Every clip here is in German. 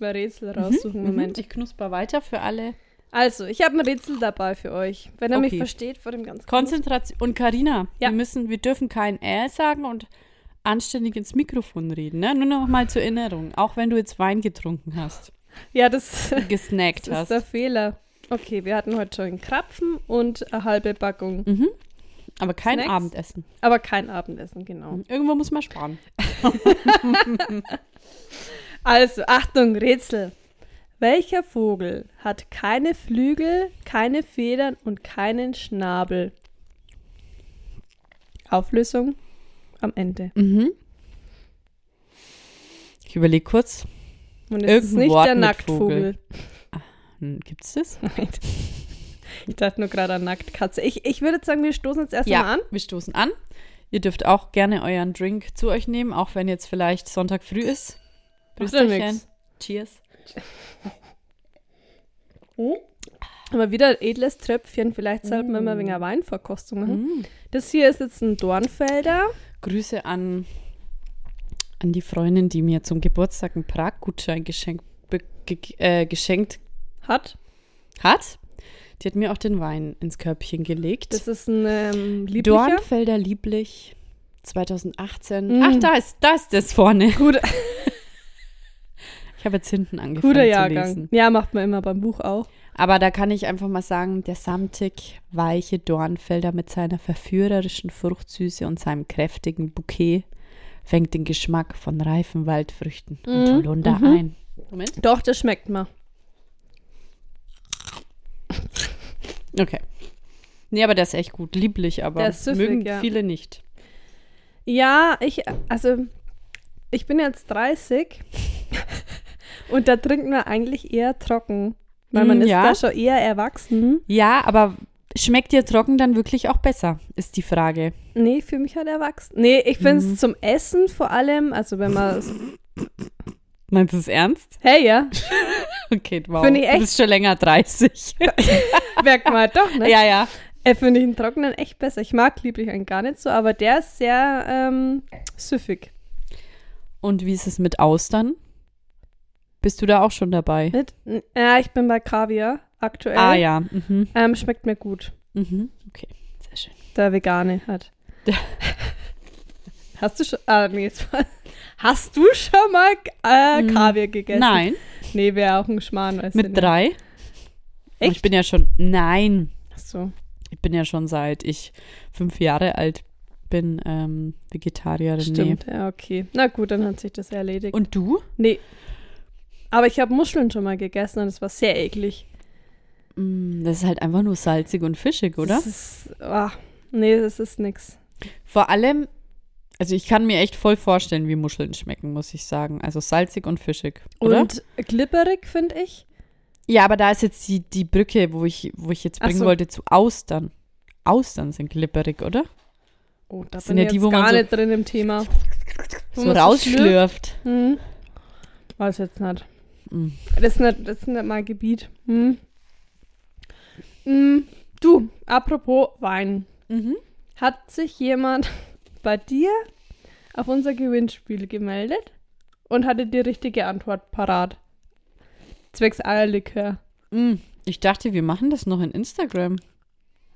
Kurz mal Mhm, Rätsel raussuchen. Moment. Ich knusper weiter für alle. Also, ich habe ein Rätsel dabei für euch. Wenn ihr mich Okay. versteht vor dem ganzen Konzentration. Und Karina, Ja. wir müssen, wir dürfen kein Äh sagen und anständig ins Mikrofon reden. Ne? Nur noch mal zur Erinnerung. Auch wenn du jetzt Wein getrunken hast, Ja, das, das gesnackt ist hast. der Fehler. Okay, wir hatten heute schon einen Krapfen und eine halbe Packung. Mhm. Aber kein Snacks? Abendessen. Aber kein Abendessen, genau. Irgendwo muss man sparen. Also, Achtung, Rätsel. Welcher Vogel hat keine Flügel, keine Federn und keinen Schnabel? Auflösung am Ende. Mhm. Ich überlege kurz. Und es ist Irgendein nicht Wort der Nacktvogel. Hm, Gibt's das? Ich dachte nur gerade an Nacktkatze. Ich, ich würde sagen, wir stoßen jetzt erstmal Ja, an. wir stoßen an. Ihr dürft auch gerne euren Drink zu euch nehmen, auch wenn jetzt vielleicht Sonntag früh ist. Prösterchen. Cheers. Aber wieder ein edles Tröpfchen. Vielleicht sollten wir mal wegen einer Weinverkostung machen. Mm. Das hier ist jetzt ein Dornfelder. Grüße an, an die Freundin, die mir zum Geburtstag einen Prag-Gutschein geschenkt, ge äh, geschenkt Hat. hat. Die hat mir auch den Wein ins Körbchen gelegt. Das ist ein ähm, lieblicher. Dornfelder Lieblich 2018. Mm. Ach, da ist, da ist das vorne. Guter, Ich habe jetzt hinten angefangen guter zu Jahrgang. lesen. Ja, macht man immer beim Buch auch. Aber da kann ich einfach mal sagen, der samtig weiche Dornfelder mit seiner verführerischen Fruchtsüße und seinem kräftigen Bouquet fängt den Geschmack von reifen Waldfrüchten und Mhm, Holunder mhm. ein. Moment. Doch, das schmeckt mal. Okay. Nee, aber der ist echt gut. Lieblich, aber süffig, mögen ja. viele nicht. Ja, ich, also, ich bin jetzt 30 und da trinken wir eigentlich eher trocken. Weil man Mm, ist ja. da schon eher erwachsen. Ja, aber schmeckt dir trocken dann wirklich auch besser, ist die Frage. Nee, für mich halt erwachsen. Nee, ich finde es Mhm. zum Essen vor allem, also wenn man. Meinst du es ernst? Hey, ja, Okay, wow. Ich Du echt- bist schon länger 30. merkt man halt doch, ne? ja, ja. Äh, finde ich einen trockenen echt besser. Ich mag lieblich einen gar nicht so, aber der ist sehr ähm, süffig. Und wie ist es mit Austern? Bist du da auch schon dabei? N- Ja, ich bin bei Kaviar aktuell. Ah ja. Mhm. Ähm, schmeckt mir gut. Mhm. Okay, sehr schön. Der Vegane hat. Hast du schon. Ah, nee, Hast du schon mal äh, Mm, Kaviar gegessen? Nein, Nee, wäre auch ein Schmarrn. mit nicht. drei. Und Ich Echt? bin ja schon, nein, Ach so. ich bin ja schon seit ich fünf Jahre alt bin ähm, Vegetarierin. Stimmt, ja, okay. Na gut, dann hat sich das erledigt. Nee. Und du? nee. Aber ich habe Muscheln schon mal gegessen und es war sehr eklig. Mm, Das ist halt einfach nur salzig und fischig, oder? Das ist, ah, nee, das ist nix. Vor allem, also ich kann mir echt voll vorstellen, wie Muscheln schmecken, muss ich sagen. Also salzig und fischig, oder? Und glibberig, finde ich. ja, aber da ist jetzt die, die Brücke, wo ich, wo ich jetzt Ach bringen so. wollte, zu Austern. Austern sind glibberig, oder? Oh, da Das bin sind ja ich die, wo man gar so- nicht drin im Thema. So rausschlürft. Hm. Weiß jetzt nicht. Mm. Das ist nicht, das ist nicht mein Gebiet. Hm. Hm. Du, apropos Wein. Mhm. Hat sich jemand bei dir auf unser Gewinnspiel gemeldet und hatte die richtige Antwort parat? Zwecks Eierlikör. Mm. Ich dachte, wir machen das noch in Instagram.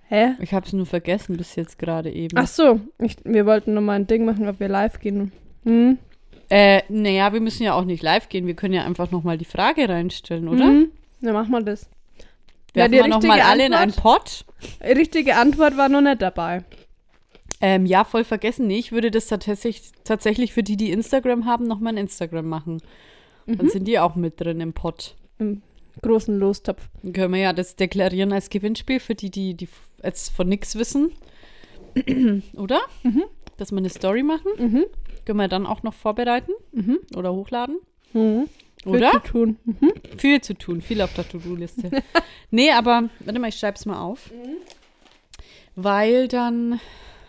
Hä? Ich habe es nur vergessen bis jetzt gerade eben. Ach so, ich, wir wollten nochmal ein Ding machen, ob wir live gehen. Hm. Äh, naja, wir müssen ja auch nicht live gehen. Wir können ja einfach nochmal die Frage reinstellen, oder? Mhm. Ja, machen wir das. Ja, Werfen die wir nochmal alle in einen Pott? Richtige Antwort war noch nicht dabei. Ähm, ja, voll vergessen. Nee, ich würde das tatsächlich, tatsächlich für die, die Instagram haben, nochmal ein Instagram machen. Mhm. Dann sind die auch mit drin im Pott. Im großen Lostopf. Dann können wir ja das deklarieren als Gewinnspiel für die, die, die jetzt von nichts wissen. oder? Mhm. Dass wir eine Story machen. Mhm. Können wir dann auch noch vorbereiten Mhm. oder hochladen. Mhm. Viel Oder? zu tun. Mhm. Viel zu tun, viel auf der To-Do-Liste. nee, aber warte mal, ich schreib's mal auf. Weil dann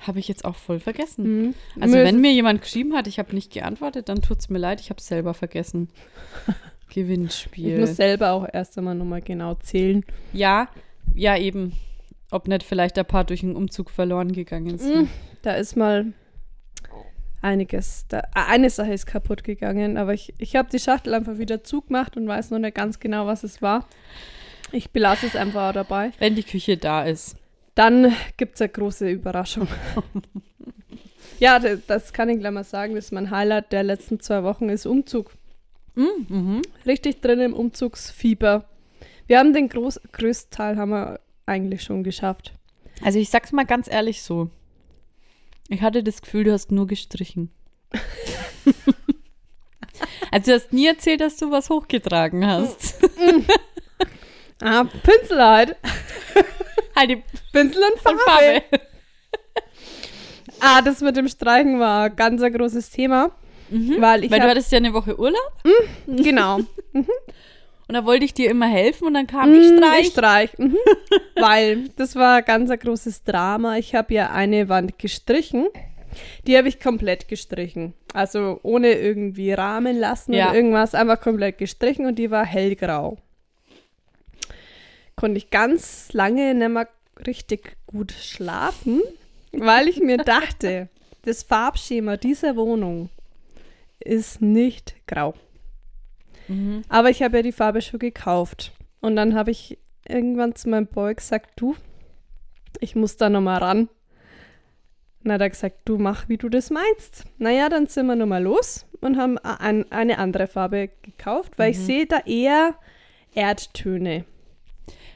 habe ich jetzt auch voll vergessen. Mhm. Also wenn mir jemand geschrieben hat, ich habe nicht geantwortet, dann tut's mir leid, ich habe es selber vergessen. Gewinnspiel. Ich muss selber auch erst einmal nochmal genau zählen. ja, ja, eben. Ob nicht vielleicht ein paar durch den Umzug verloren gegangen sind. Mm, Da ist mal einiges. Da, ah, eine Sache ist kaputt gegangen, aber ich, ich habe die Schachtel einfach wieder zugemacht und weiß noch nicht ganz genau, was es war. Ich belasse es einfach auch dabei. Wenn die Küche da ist. Dann gibt es eine große Überraschung. ja, das, das kann ich gleich mal sagen. Das ist mein Highlight der letzten zwei Wochen, ist Umzug. Mm, mhm. Richtig drin im Umzugsfieber. Wir haben den groß, größten Teil haben wir eigentlich schon geschafft. Also ich sag's mal ganz ehrlich so. Ich hatte das Gefühl, du hast nur gestrichen. also du hast nie erzählt, dass du was hochgetragen hast. Ah, Pinsel halt. halt die Pinsel und Farbe. Farbe. Ah, das mit dem Streichen war ein ganz ein großes Thema. Weil ich Weil du hattest ja eine Woche Urlaub genau. und da wollte ich dir immer helfen und dann kam ich Mm, streich. Ich streich. Mhm. Weil das war ganz ein großes Drama. Ich habe ja eine Wand gestrichen. Die habe ich komplett gestrichen. Also ohne irgendwie Rahmen lassen Ja. oder irgendwas. Einfach komplett gestrichen und die war hellgrau. Konnte ich ganz lange nicht mehr richtig gut schlafen, weil ich mir dachte, das Farbschema dieser Wohnung ist nicht grau. Mhm. Aber ich habe ja die Farbe schon gekauft. Und dann habe ich irgendwann zu meinem Boy gesagt, du, ich muss da nochmal ran. Hat er gesagt, du mach, wie du das meinst. Naja, dann sind wir nochmal los und haben ein, eine andere Farbe gekauft, weil ich sehe da eher Erdtöne.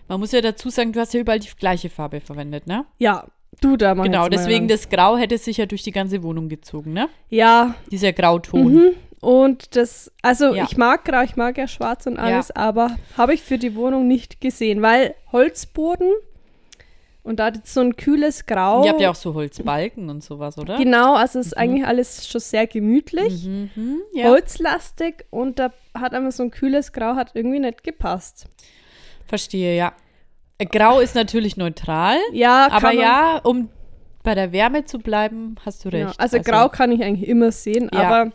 Man muss ja dazu sagen, du hast ja überall die gleiche Farbe verwendet, ne? Ja, du da mal. Genau, mal deswegen ran. das Grau hätte sich ja durch die ganze Wohnung gezogen, ne? Ja, Dieser Grauton. Mhm. Und das, also Ja. ich mag grau, ich mag ja schwarz und alles, aber habe ich für die Wohnung nicht gesehen, weil Holzboden und da hat so ein kühles Grau. Ihr habt ja auch so Holzbalken und sowas, oder? Genau, also es ist eigentlich alles schon sehr gemütlich, Mhm, ja. holzlastig und da hat einmal so ein kühles Grau, hat irgendwie nicht gepasst. Verstehe, ja. Grau ist natürlich neutral, Ja, aber ja, um bei der Wärme zu bleiben, hast du recht. Genau. Also, grau kann ich eigentlich immer sehen, Ja. aber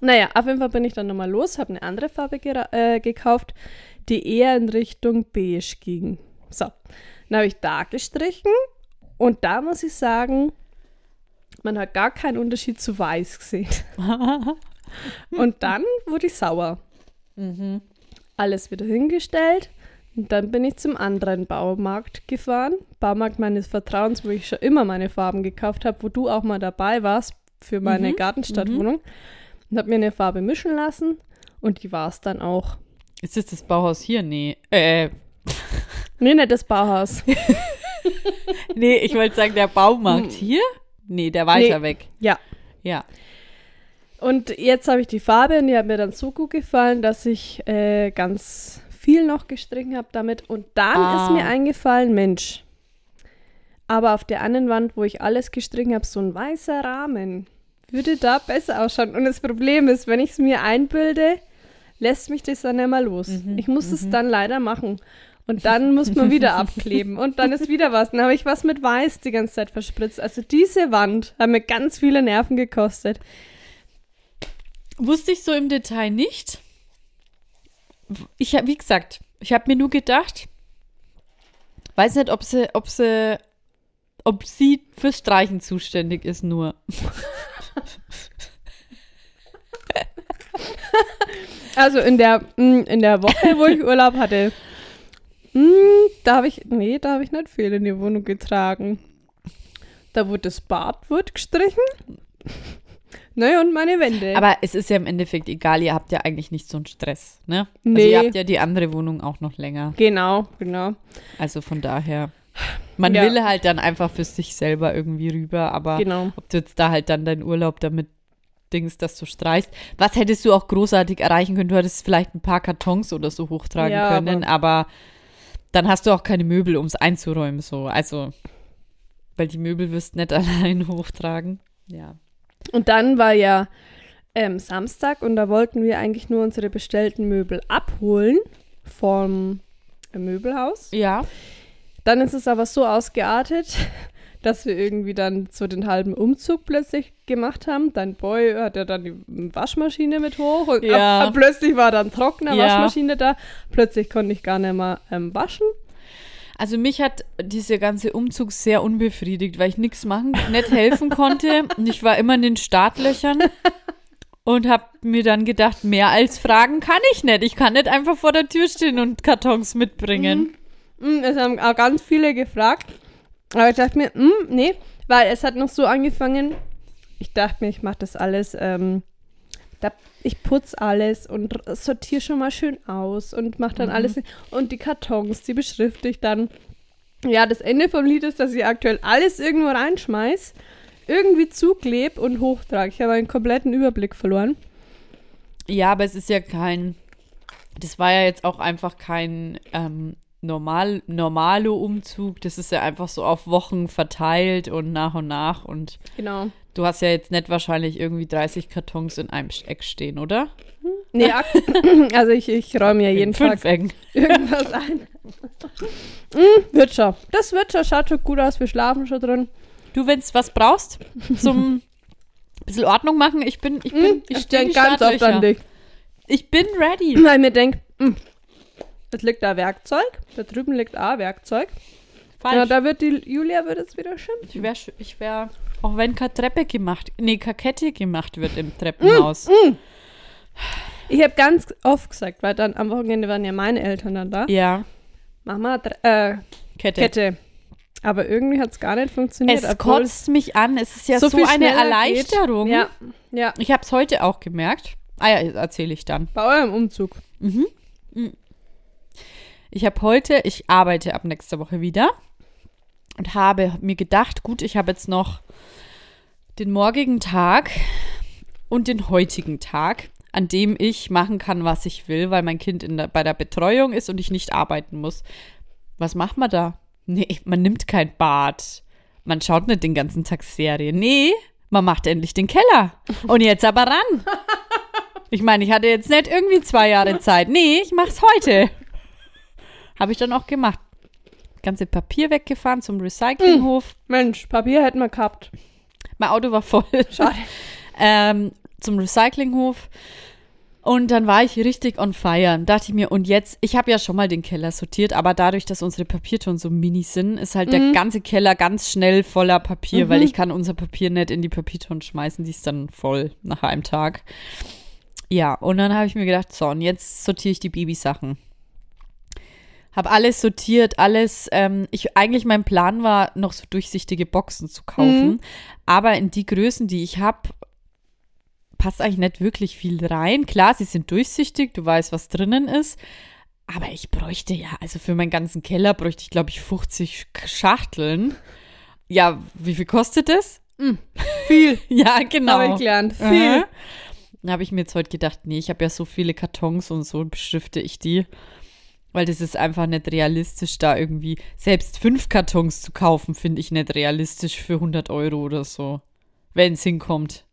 naja, auf jeden Fall bin ich dann nochmal los, habe eine andere Farbe äh, gekauft, die eher in Richtung beige ging. So, dann habe ich da gestrichen und da muss ich sagen, man hat gar keinen Unterschied zu weiß gesehen. und dann wurde ich sauer. Mhm. Alles wieder hingestellt und dann bin ich zum anderen Baumarkt gefahren. Baumarkt meines Vertrauens, wo ich schon immer meine Farben gekauft habe, wo du auch mal dabei warst für meine Mhm, Gartenstadtwohnung. Und habe mir eine Farbe mischen lassen und die war es dann auch. Ist das das Bauhaus hier? Nee. Äh, Nee, nicht das Bauhaus. nee, ich wollte sagen, der Baumarkt hier? Nee, der weiter Nee. weg. Ja. Ja. Und jetzt habe ich die Farbe und die hat mir dann so gut gefallen, dass ich äh, ganz viel noch gestrichen habe damit. Und dann Ah. ist mir eingefallen, Mensch, aber auf der anderen Wand, wo ich alles gestrichen habe, so ein weißer Rahmen, würde da besser ausschauen. Und das Problem ist, wenn ich es mir einbilde, lässt mich das dann immer los. Mhm, ich muss es dann leider machen. Und dann muss man wieder abkleben. Und dann ist wieder was. Dann habe ich was mit Weiß die ganze Zeit verspritzt. Also diese Wand hat mir ganz viele Nerven gekostet. Wusste ich so im Detail nicht. Ich habe, wie gesagt, ich habe mir nur gedacht, weiß nicht, ob sie, ob sie, ob sie fürs Streichen zuständig ist nur. Also in der, mh, in der Woche, wo ich Urlaub hatte, mh, da habe ich, nee, da habe ich nicht viel in die Wohnung getragen. Da wurde das Bad wird gestrichen. Naja, und meine Wände. Aber es ist ja im Endeffekt egal, ihr habt ja eigentlich nicht so einen Stress, ne? Also Nee. ihr habt ja die andere Wohnung auch noch länger. genau, genau. Also von daher. Man Ja. will halt dann einfach für sich selber irgendwie rüber, aber Genau. ob du jetzt da halt dann deinen Urlaub damit Dings, dass du streichst. Was hättest du auch großartig erreichen können? Du hättest vielleicht ein paar Kartons oder so hochtragen Ja, können, aber, dann hast du auch keine Möbel, um es einzuräumen, so. Also, weil die Möbel wirst du nicht allein hochtragen. Ja. Und dann war ja ähm, Samstag und da wollten wir eigentlich nur unsere bestellten Möbel abholen vom Möbelhaus. Ja. Dann ist es aber so ausgeartet, dass wir irgendwie dann so den halben Umzug plötzlich gemacht haben. Dein Boy hat ja dann die Waschmaschine mit hoch und Ja. ab, ab plötzlich war dann trockene Ja. Waschmaschine da. Plötzlich konnte ich gar nicht mehr ähm, waschen. Also mich hat dieser ganze Umzug sehr unbefriedigt, weil ich nichts machen, nicht helfen konnte. Und ich war immer in den Startlöchern und habe mir dann gedacht, mehr als fragen kann ich nicht. Ich kann nicht einfach vor der Tür stehen und Kartons mitbringen. Mm, Es haben auch ganz viele gefragt. Aber ich dachte mir, mm, nee, weil es hat noch so angefangen. Ich dachte mir, ich mache das alles. Ähm, da, ich putze alles und sortiere schon mal schön aus und mache dann alles. Und die Kartons, die beschrifte ich dann. Ja, das Ende vom Lied ist, dass ich aktuell alles irgendwo reinschmeiß, irgendwie zukleb und hochtrage. Ich habe einen kompletten Überblick verloren. Ja, aber es ist ja kein, das war ja jetzt auch einfach kein ähm, normal, normale Umzug. Das ist ja einfach so auf Wochen verteilt und nach und nach. Und Genau. du hast ja jetzt nicht wahrscheinlich irgendwie 30 Kartons in einem Eck stehen, oder? Nee, ak- also ich, ich räume ja jeden Tag Ecken. irgendwas ein. mm, wird schon. Das wird schon. Schaut schon gut aus. Wir schlafen schon drin. Du, wenn du was brauchst, zum bisschen Ordnung machen, ich bin, ich bin, ich Ich denke ganz oft an dich. Ich bin ready. Weil mir denke, es liegt da Werkzeug. Da drüben liegt auch Werkzeug. Ja, Falsch. da wird die Julia wird es wieder schimpfen. ich wäre, ich wär, auch wenn keine Treppe gemacht, nee, keine Kette gemacht wird im Treppenhaus. Ich habe ganz oft gesagt, weil dann am Wochenende waren ja meine Eltern dann da. Ja, Mach mal Dre- äh, Kette. Kette. Aber irgendwie hat es gar nicht funktioniert. Es kotzt mich an. Es ist ja so, viel eine Erleichterung. Geht. Ja, ja. Ich habe es heute auch gemerkt. Ah ja, erzähle ich dann. Bei eurem Umzug. Ich habe heute, ich arbeite ab nächster Woche wieder und habe mir gedacht, gut, ich habe jetzt noch den morgigen Tag und den heutigen Tag, an dem ich machen kann, was ich will, weil mein Kind in der, bei der Betreuung ist und ich nicht arbeiten muss. Was macht man da? Nee, man nimmt kein Bad. Man schaut nicht den ganzen Tag Serie. Nee, man macht endlich den Keller. Und jetzt aber ran. Ich meine, ich hatte jetzt nicht irgendwie zwei Jahre Zeit. Nee, ich mach's heute. Habe ich dann auch gemacht. Ganze Papier weggefahren zum Recyclinghof. Mensch, Papier hätten wir gehabt. Mein Auto war voll. Schade. ähm, zum Recyclinghof. Und dann war ich richtig on fire. Dachte ich mir, und jetzt, ich habe ja schon mal den Keller sortiert, aber dadurch, dass unsere Papiertonnen so mini sind, ist halt der ganze Keller ganz schnell voller Papier, weil ich kann unser Papier nicht in die Papiertonnen schmeißen, die ist dann voll nach einem Tag. Ja, und dann habe ich mir gedacht, so, und jetzt sortiere ich die Babysachen. Habe alles sortiert, alles. Ähm, ich eigentlich mein Plan war, noch so durchsichtige Boxen zu kaufen, aber in die Größen, die ich habe, passt eigentlich nicht wirklich viel rein. Klar, sie sind durchsichtig, du weißt, was drinnen ist. Aber ich bräuchte ja, also für meinen ganzen Keller bräuchte ich, glaube ich, 50 Schachteln. Ja, wie viel kostet das? Viel. Ja, genau. Habe ich gelernt. Viel. Aha. Dann habe ich mir jetzt heute gedacht, nee, ich habe ja so viele Kartons und so beschrifte ich die. Weil das ist einfach nicht realistisch, da irgendwie selbst fünf Kartons zu kaufen, finde ich nicht realistisch für 100 Euro oder so. Wenn es hinkommt.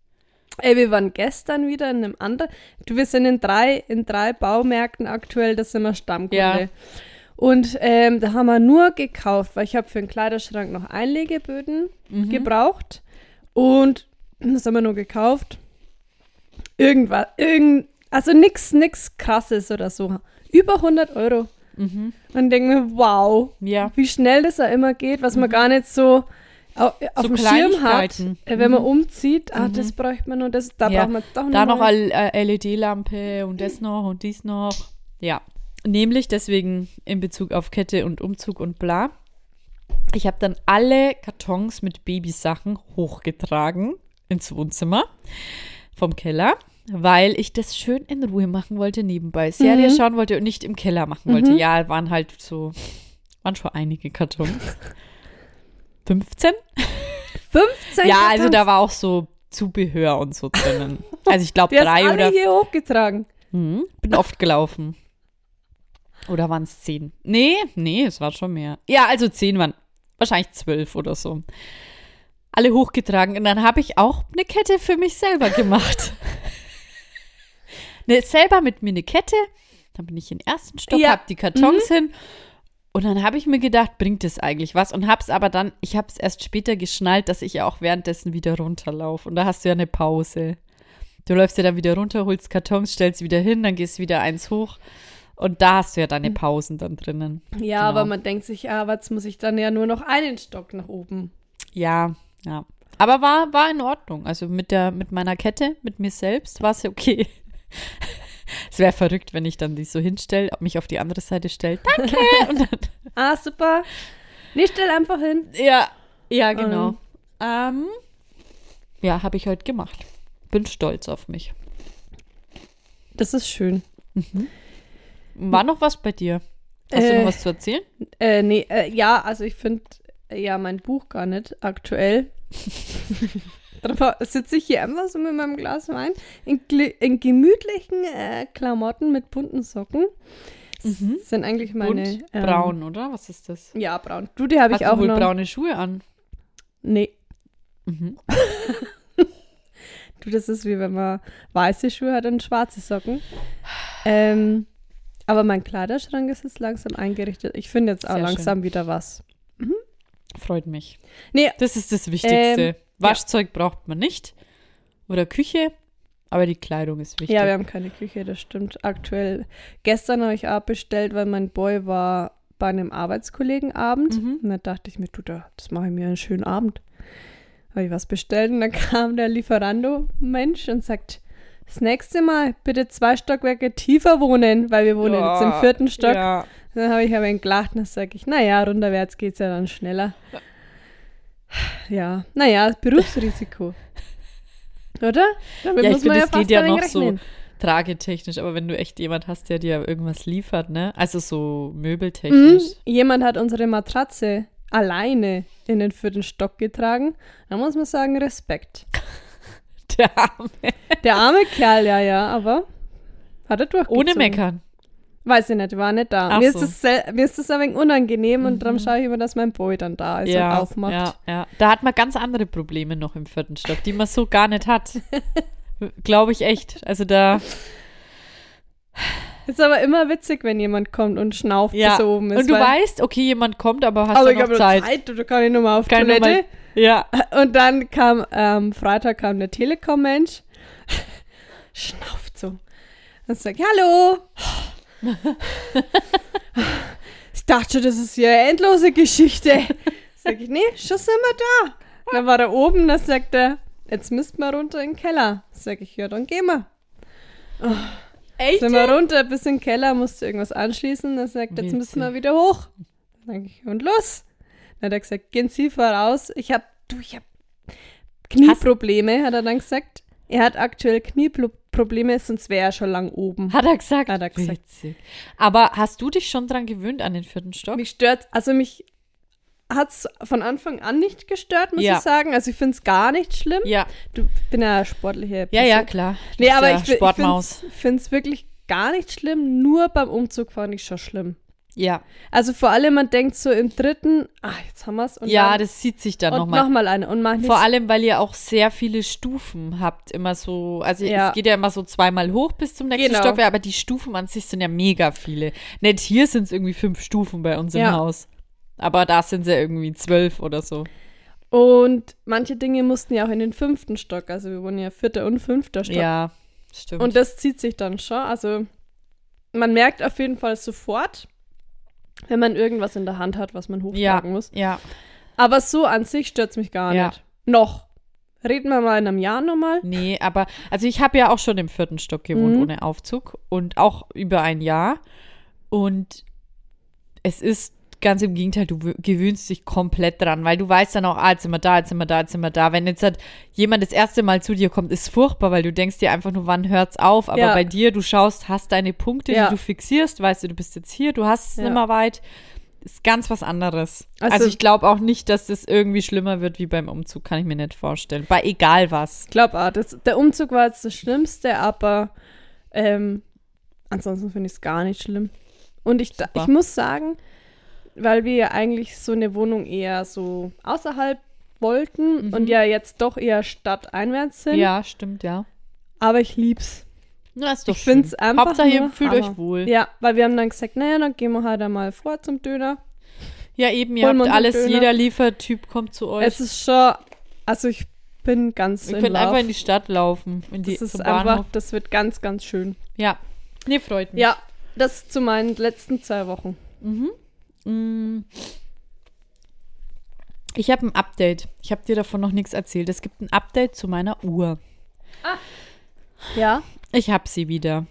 Ey, wir waren gestern wieder in einem anderen. Du, wir sind in drei, in drei Baumärkten aktuell, das sind wir Stammkunde. Ja. Und ähm, da haben wir nur gekauft, weil ich habe für den Kleiderschrank noch Einlegeböden Mhm. gebraucht. Und das haben wir nur gekauft. Irgendwas, irgend, also nix, nix krasses oder so. Über 100 Euro. Und denke mir, wow, Mhm. Ja. wie schnell das ja immer geht, was man gar nicht so au- auf So dem Schirm hat, äh, wenn man umzieht. Ah, das bräuchte man und das, da Ja, braucht man doch Da noch. L- äh, LED-Lampe und das noch und dies noch. Ja. Nämlich deswegen in Bezug auf Kette und Umzug und bla. Ich habe dann alle Kartons mit Babysachen hochgetragen ins Wohnzimmer vom Keller, weil ich das schön in Ruhe machen wollte nebenbei. Serie Mhm. schauen wollte und nicht im Keller machen wollte. Ja, waren halt so, waren schon einige Kartons. 15? 15 Ja, also Kartons. da war auch so Zubehör und so drinnen. Also ich glaube drei alle oder hier hochgetragen. hm, bin oft gelaufen. Oder waren es zehn? Nee, nee, es war schon mehr. Ja, also zehn waren wahrscheinlich zwölf oder so. Alle hochgetragen. Und dann habe ich auch eine Kette für mich selber gemacht. ne, selber mit mir eine Kette. Dann bin ich in den ersten Stock, Ja. hab die Kartons hin Und dann habe ich mir gedacht, bringt es eigentlich was? Und hab's aber dann, ich habe es erst später geschnallt, dass ich ja auch währenddessen wieder runterlaufe. Und da hast du ja eine Pause. Du läufst ja dann wieder runter, holst Kartons, stellst wieder hin, dann gehst wieder eins hoch. Und da hast du ja deine Pausen dann drinnen. Ja, Genau. aber man denkt sich, ja, aber jetzt muss ich dann ja nur noch einen Stock nach oben. Ja, ja. Aber war, war in Ordnung. Also mit der, mit meiner Kette, mit mir selbst, war es ja okay. Es wäre verrückt, wenn ich dann die so hinstelle, mich auf die andere Seite stelle. Danke! Ah, super. Nee, stell einfach hin. ja, ja, genau. Ähm, ja, habe ich heute gemacht. Bin stolz auf mich. Das ist schön. War noch was bei dir? Hast du Äh, noch was zu erzählen? Äh, nee, äh, ja, also ich finde ja mein Buch gar nicht aktuell. Darum sitze ich hier einfach so mit meinem Glas Wein in, in gemütlichen äh, Klamotten mit bunten Socken. Das sind eigentlich meine. Und ähm, braun, oder? Was ist das? Ja, braun. Du, die habe ich auch du wohl noch. braune Schuhe an? Nee. Mhm. Du, das ist wie wenn man weiße Schuhe hat und schwarze Socken. Ähm, aber mein Kleiderschrank ist jetzt langsam eingerichtet. Ich finde jetzt auch Sehr langsam wieder was. Freut mich. Nee, Das ist das Wichtigste. Ähm, Waschzeug braucht man nicht. Oder Küche. Aber die Kleidung ist wichtig. Ja, wir haben keine Küche, das stimmt. Aktuell. Gestern habe ich auch bestellt, weil mein Boy war bei einem Arbeitskollegenabend. Mhm. Und da dachte ich mir, du, da, das mache ich mir einen schönen Abend. Habe ich was bestellt und dann kam der Lieferando-Mensch und sagt, das nächste Mal bitte zwei Stockwerke tiefer wohnen, weil wir wohnen jetzt im Ja, vierten Stock. Ja. Dann habe ich aber gelacht und dann sage ich, naja, runterwärts geht es ja dann schneller. Ja, naja, Berufsrisiko. Oder? Damit Ja, ich finde, ja fast geht ja noch wenig so rechnen. tragetechnisch, aber wenn du echt jemand hast, der dir irgendwas liefert, ne? Also so Mhm. möbeltechnisch. Jemand hat unsere Matratze alleine in den vierten Stock getragen. Da muss man sagen, Respekt. Der Arme. Der arme Kerl, ja, ja, aber hat er durchgezogen. Ohne Meckern. Weiß ich nicht, war nicht da. Ach Mir, so. ist das mir ist das ein wenig unangenehm und darum schaue ich immer, dass mein Boy dann da ist und ja, aufmacht. ja, ja. Da hat man ganz andere Probleme noch im vierten Stock, die man so gar nicht hat. Glaube ich echt. Also da, Ist aber immer witzig, wenn jemand kommt und schnauft, ja. bis er oben ist. Und du weißt, okay, jemand kommt, aber hast aber du ich noch habe Zeit. Zeit, oder kann ich nur mal auf nur Toilette? mal- Ja. Und dann kam, ähm, Freitag kam der Telekom-Mensch, schnauft so. Und sagt, hallo. Ich dachte schon, das ist ja eine endlose Geschichte. Sag ich, nee, schon sind wir da. Dann war er oben, dann sagt er, jetzt müsst wir runter in den Keller. Sag ich, ja, dann gehen wir. Echt? Sind wir runter bis in den Keller, musste irgendwas anschließen. Dann sagt er, jetzt müssen wir wieder hoch. Dann sag ich, und los. Dann hat er gesagt, gehen Sie voraus. Ich hab, du, ich hab Knieprobleme, hat er dann gesagt. Er hat aktuell Knieprobleme, sonst wäre er schon lang oben. Hat er gesagt? Hat er gesagt. Witzig. Aber hast du dich schon dran gewöhnt an den vierten Stock? Mich stört, also mich hat es von Anfang an nicht gestört, muss Ja. ich sagen. Also ich finde es gar nicht schlimm. ja. Du bin ja sportliche Ja, ja, klar. Du Nee, aber ja ich, ich finde es wirklich gar nicht schlimm. Nur beim Umzug fand ich schon schlimm. Ja. Also vor allem, man denkt so im dritten, ah, jetzt haben wir es. Ja, das zieht sich dann und nochmal. nochmal eine. Und manchmal Vor allem, weil ihr auch sehr viele Stufen habt, immer so, also Ja. es geht ja immer so zweimal hoch bis zum nächsten Genau. Stockwerk, aber die Stufen an sich sind ja mega viele. Nicht hier sind es irgendwie fünf Stufen bei uns im Ja. Haus. Aber da sind es ja irgendwie zwölf oder so. Und manche Dinge mussten ja auch in den fünften Stock. Also wir wohnen ja vierter und fünfter Stock. Ja, stimmt. Und das zieht sich dann schon. Also man merkt auf jeden Fall sofort, wenn man irgendwas in der Hand hat, was man ja, hochtragen muss. ja. Aber so an sich stört es mich gar Ja. nicht. Noch. Reden wir mal in einem Jahr nochmal. Nee, aber, also ich habe ja auch schon im vierten Stock gewohnt Mhm. ohne Aufzug und auch über ein Jahr. Und es ist ganz im Gegenteil, du gewöhnst dich komplett dran, weil du weißt dann auch, ah, jetzt sind wir da, jetzt sind wir da, jetzt sind wir da. Wenn jetzt halt jemand das erste Mal zu dir kommt, ist furchtbar, weil du denkst dir einfach nur, wann hört's auf? Aber Ja. bei dir, du schaust, hast deine Punkte, Ja. die du fixierst, weißt du, du bist jetzt hier, du hast es Ja. nicht mehr weit. Ist ganz was anderes. Also, Also- ich glaube auch nicht, dass das irgendwie schlimmer wird wie beim Umzug, kann ich mir nicht vorstellen. Bei egal was. Ich glaube auch, das, der Umzug war jetzt das Schlimmste, aber ähm, ansonsten finde ich es gar nicht schlimm. Und ich, Super. ich muss sagen, weil wir ja eigentlich so eine Wohnung eher so außerhalb wollten Mhm. und ja jetzt doch eher stadteinwärts sind, Ja, stimmt, ja. aber ich lieb's. Na, ist doch Ich schön. einfach Hauptsache, ihr fühlt Hammer. euch wohl. Ja, weil wir haben dann gesagt, naja, dann gehen wir halt einmal vor zum Döner. Ja, eben, ihr Holen habt alles, Döner. jeder Liefertyp kommt zu euch. Es ist schon, also ich bin ganz Wir können einfach in die Stadt laufen. In die, Das ist einfach, Bahnhof. das wird ganz, ganz schön. Ja. Nee, freut mich. Ja, das zu meinen letzten zwei Wochen. Mm. Ich habe ein Update. Ich habe dir davon noch nichts erzählt. Es gibt ein Update zu meiner Uhr. Ja, Ich habe sie wieder.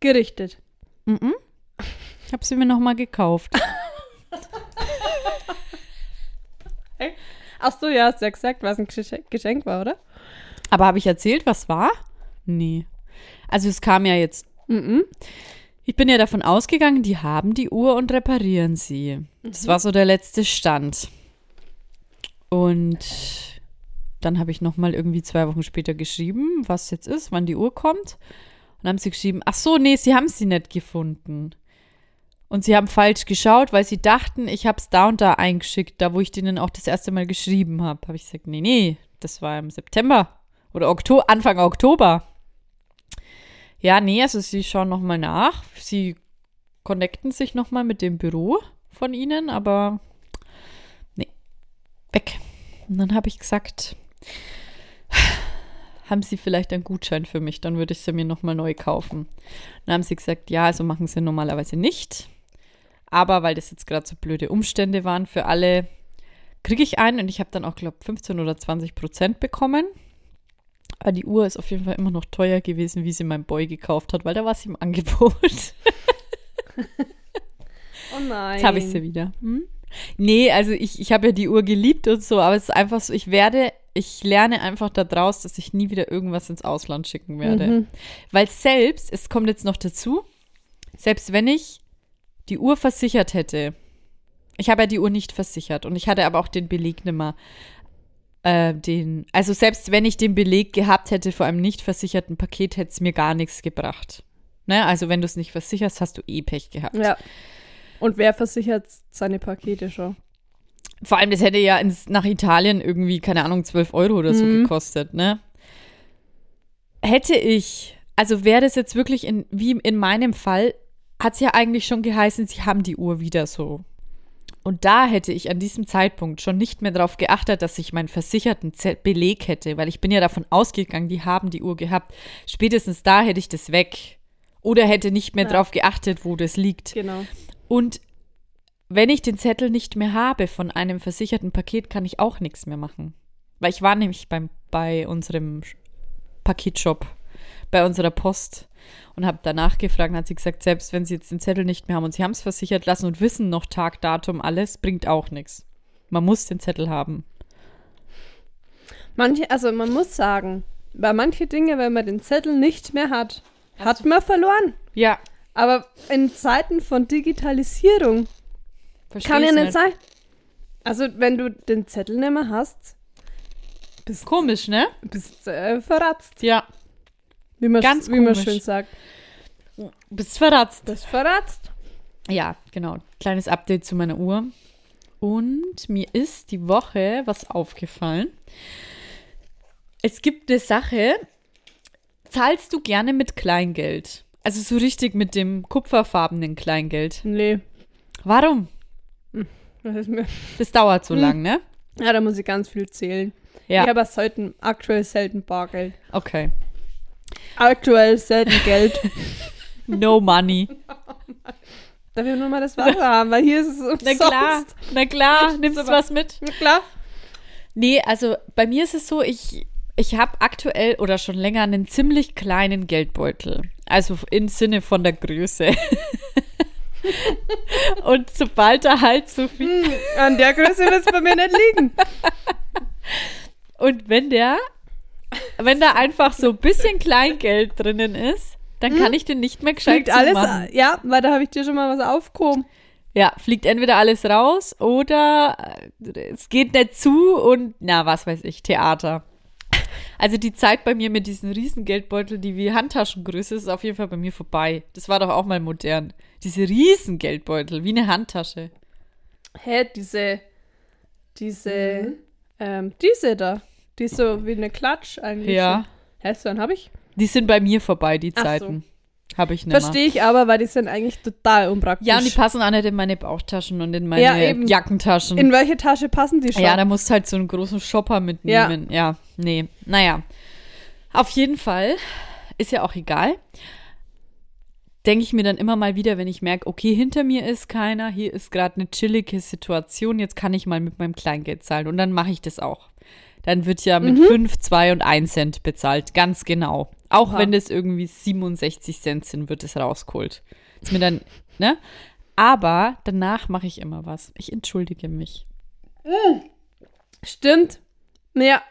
gerichtet. Mhm. Ich habe sie mir noch mal gekauft. Ach so, ja, hast du ja gesagt, was ein Gesche- Geschenk war, oder? Aber habe ich erzählt, was war? Nee. Also es kam ja jetzt. Mhm. Ich bin ja davon ausgegangen, die haben die Uhr und reparieren sie. Das war so der letzte Stand. Und dann habe ich noch mal irgendwie zwei Wochen später geschrieben, was jetzt ist, wann die Uhr kommt. Und dann haben sie geschrieben, ach so, nee, sie haben sie nicht gefunden. Und sie haben falsch geschaut, weil sie dachten, ich habe es da und da eingeschickt, da wo ich denen auch das erste Mal geschrieben habe. Habe ich gesagt, nee, nee, das war im September oder Okto Anfang Oktober. Ja, nee, also sie schauen noch mal nach. Sie connecten sich noch mal mit dem Büro von ihnen, aber nee, weg. Und dann habe ich gesagt, haben Sie vielleicht einen Gutschein für mich? Dann würde ich sie mir noch mal neu kaufen. Dann haben sie gesagt, ja, also machen sie normalerweise nicht. Aber weil das jetzt gerade so blöde Umstände waren für alle, kriege ich einen und ich habe dann auch, glaube 15 oder 20 Prozent bekommen. Aber die Uhr ist auf jeden Fall immer noch teuer gewesen, wie sie mein Boy gekauft hat, weil da war sie im Angebot. Oh nein. Jetzt habe ich sie wieder. Hm? Nee, also ich, ich habe ja die Uhr geliebt und so, aber es ist einfach so, ich werde, ich lerne einfach daraus, dass ich nie wieder irgendwas ins Ausland schicken werde. Mhm. Weil selbst, es kommt jetzt noch dazu, selbst wenn ich die Uhr versichert hätte, ich habe ja die Uhr nicht versichert und ich hatte aber auch den Beleg nimmer. Äh, den, also selbst wenn ich den Beleg gehabt hätte vor einem nicht versicherten Paket, hätte es mir gar nichts gebracht. Ne? Also wenn du es nicht versicherst, hast du eh Pech gehabt. Ja. Und wer versichert seine Pakete schon? Vor allem, das hätte ja ins, nach Italien irgendwie, keine Ahnung, 12 Euro oder so Mhm. gekostet, ne? Hätte ich, also wäre das jetzt wirklich in, wie in meinem Fall, hat es ja eigentlich schon geheißen, sie haben die Uhr wieder so. Und da hätte ich an diesem Zeitpunkt schon nicht mehr darauf geachtet, dass ich meinen versicherten Beleg hätte, weil ich bin ja davon ausgegangen, die haben die Uhr gehabt. Spätestens da hätte ich das weg. Oder hätte nicht mehr Ja. darauf geachtet, wo das liegt. Genau. Und wenn ich den Zettel nicht mehr habe von einem versicherten Paket, kann ich auch nichts mehr machen. Weil ich war nämlich beim, bei unserem Paketshop, bei unserer Post und habe danach gefragt und hat sie gesagt, selbst wenn sie jetzt den Zettel nicht mehr haben und sie haben es versichert lassen und wissen noch Tag, Datum, alles, bringt auch nichts. Man muss den Zettel haben. Manche, also man muss sagen, bei manche Dinge, wenn man den Zettel nicht mehr hat, hat man verloren. Ja, Aber in Zeiten von Digitalisierung verstehe kann ja ich nicht sein. Also wenn du den Zettel nicht mehr hast, bist Komisch, ne? bist äh, verratzt, Ja, wie man, Ganz wie man schön sagt. bist verratzt. Bist verratzt. Ja, genau. Kleines Update zu meiner Uhr. Und mir ist die Woche was aufgefallen. Es gibt eine Sache, zahlst du gerne mit Kleingeld? Also so richtig mit dem kupferfarbenen Kleingeld. Nee, Warum? das ist mir. Das dauert so Hm. lang, ne? Ja, da muss ich ganz viel zählen. Ja, Ich habe selten, aktuell selten Bargeld. okay. Aktuell selten Geld. No money. Darf ich nur mal das Wasser haben, weil hier ist es umsonst. Na klar, na klar, nimmst du was mit? Na klar. Nee, also bei mir ist es so, ich, ich habe aktuell oder schon länger einen ziemlich kleinen Geldbeutel. Also im Sinne von der Größe. Und sobald da halt so viel. Hm, an der Größe wird es bei mir nicht liegen. Und wenn der, wenn da einfach so ein bisschen Kleingeld drinnen ist, dann kann ich den nicht mehr gescheit Fliegt alles, ja, weil da habe ich dir schon mal was aufgehoben. Ja, fliegt entweder alles raus oder äh, es geht nicht zu und na, was weiß ich, Theater. Also die Zeit bei mir mit diesen riesen Geldbeutel, die wie Handtaschengröße, ist auf jeden Fall bei mir vorbei. Das war doch auch mal modern. Diese riesen Geldbeutel, wie eine Handtasche. Hä, diese, diese, ähm, diese da, die ist so wie eine Klatsch eigentlich. Ja. Hä, einen habe ich? Die sind bei mir vorbei, die Ach so. Zeiten. Habe ich nicht. Verstehe ich aber, weil die sind eigentlich total unpraktisch. Ja, und die passen auch nicht in meine Bauchtaschen und in meine Ja. Jackentaschen. In welche Tasche passen die schon? ja, da musst du halt so einen großen Shopper mitnehmen. Ja. nee. Naja. Auf jeden Fall. Ist ja auch egal. Denke ich mir dann immer mal wieder, wenn ich merke, okay, hinter mir ist keiner, hier ist gerade eine chillige Situation, jetzt kann ich mal mit meinem Kleingeld zahlen. Und dann mache ich das auch. Dann wird ja mit 5, 2 und 1 Cent bezahlt. Ganz genau. Auch Oha. wenn das irgendwie 67 Cent sind, wird es rausgeholt. Ist mir dann, ne? Aber danach mache ich immer was. Ich entschuldige mich. Stimmt. Ja.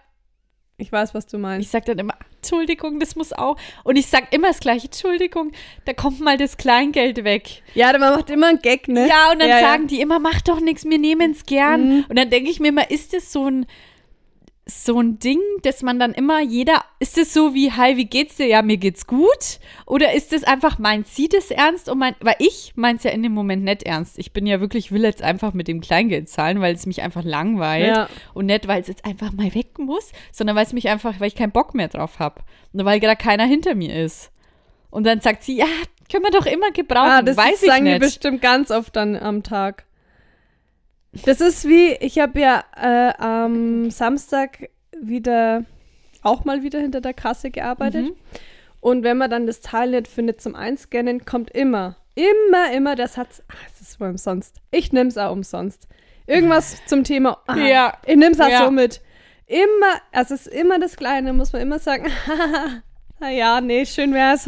Ich weiß, was du meinst. Ich sag dann immer, Entschuldigung, das muss auch. Und ich sag immer das gleiche, Entschuldigung, da kommt mal das Kleingeld weg. Ja, man macht immer einen Gag, ne? Ja, und dann Ja, ja. sagen die immer, mach doch nichts, wir nehmen es gern. Mhm. Und dann denke ich mir immer, ist das so ein, so ein Ding, dass man dann immer jeder, ist das so wie, hi, wie geht's dir? Ja, mir geht's gut. Oder ist das einfach, meint sie das ernst? Und mein, weil ich meins ja in dem Moment nicht ernst. Ich bin ja wirklich, will jetzt einfach mit dem Kleingeld zahlen, weil es mich einfach langweilt. Ja. Und nicht, weil es jetzt einfach mal weg muss, sondern weil es mich einfach, weil ich keinen Bock mehr drauf habe. Und weil gerade keiner hinter mir ist. Und dann sagt sie, ja, können wir doch immer gebrauchen. Ah, das Weiß ich sagen die bestimmt ganz oft dann am Tag. Das ist wie, ich habe ja äh, am Samstag wieder, auch mal wieder hinter der Kasse gearbeitet. Mhm. Und wenn man dann das Teil nicht findet zum Einscannen, kommt immer, immer, immer der Satz, ach, es ist wohl umsonst. Ich nehme es auch umsonst. Irgendwas zum Thema, ah, Ja. ich nehme es auch Ja. so mit. Immer, also es ist immer das Kleine, muss man immer sagen, na ja, nee, schön wär's.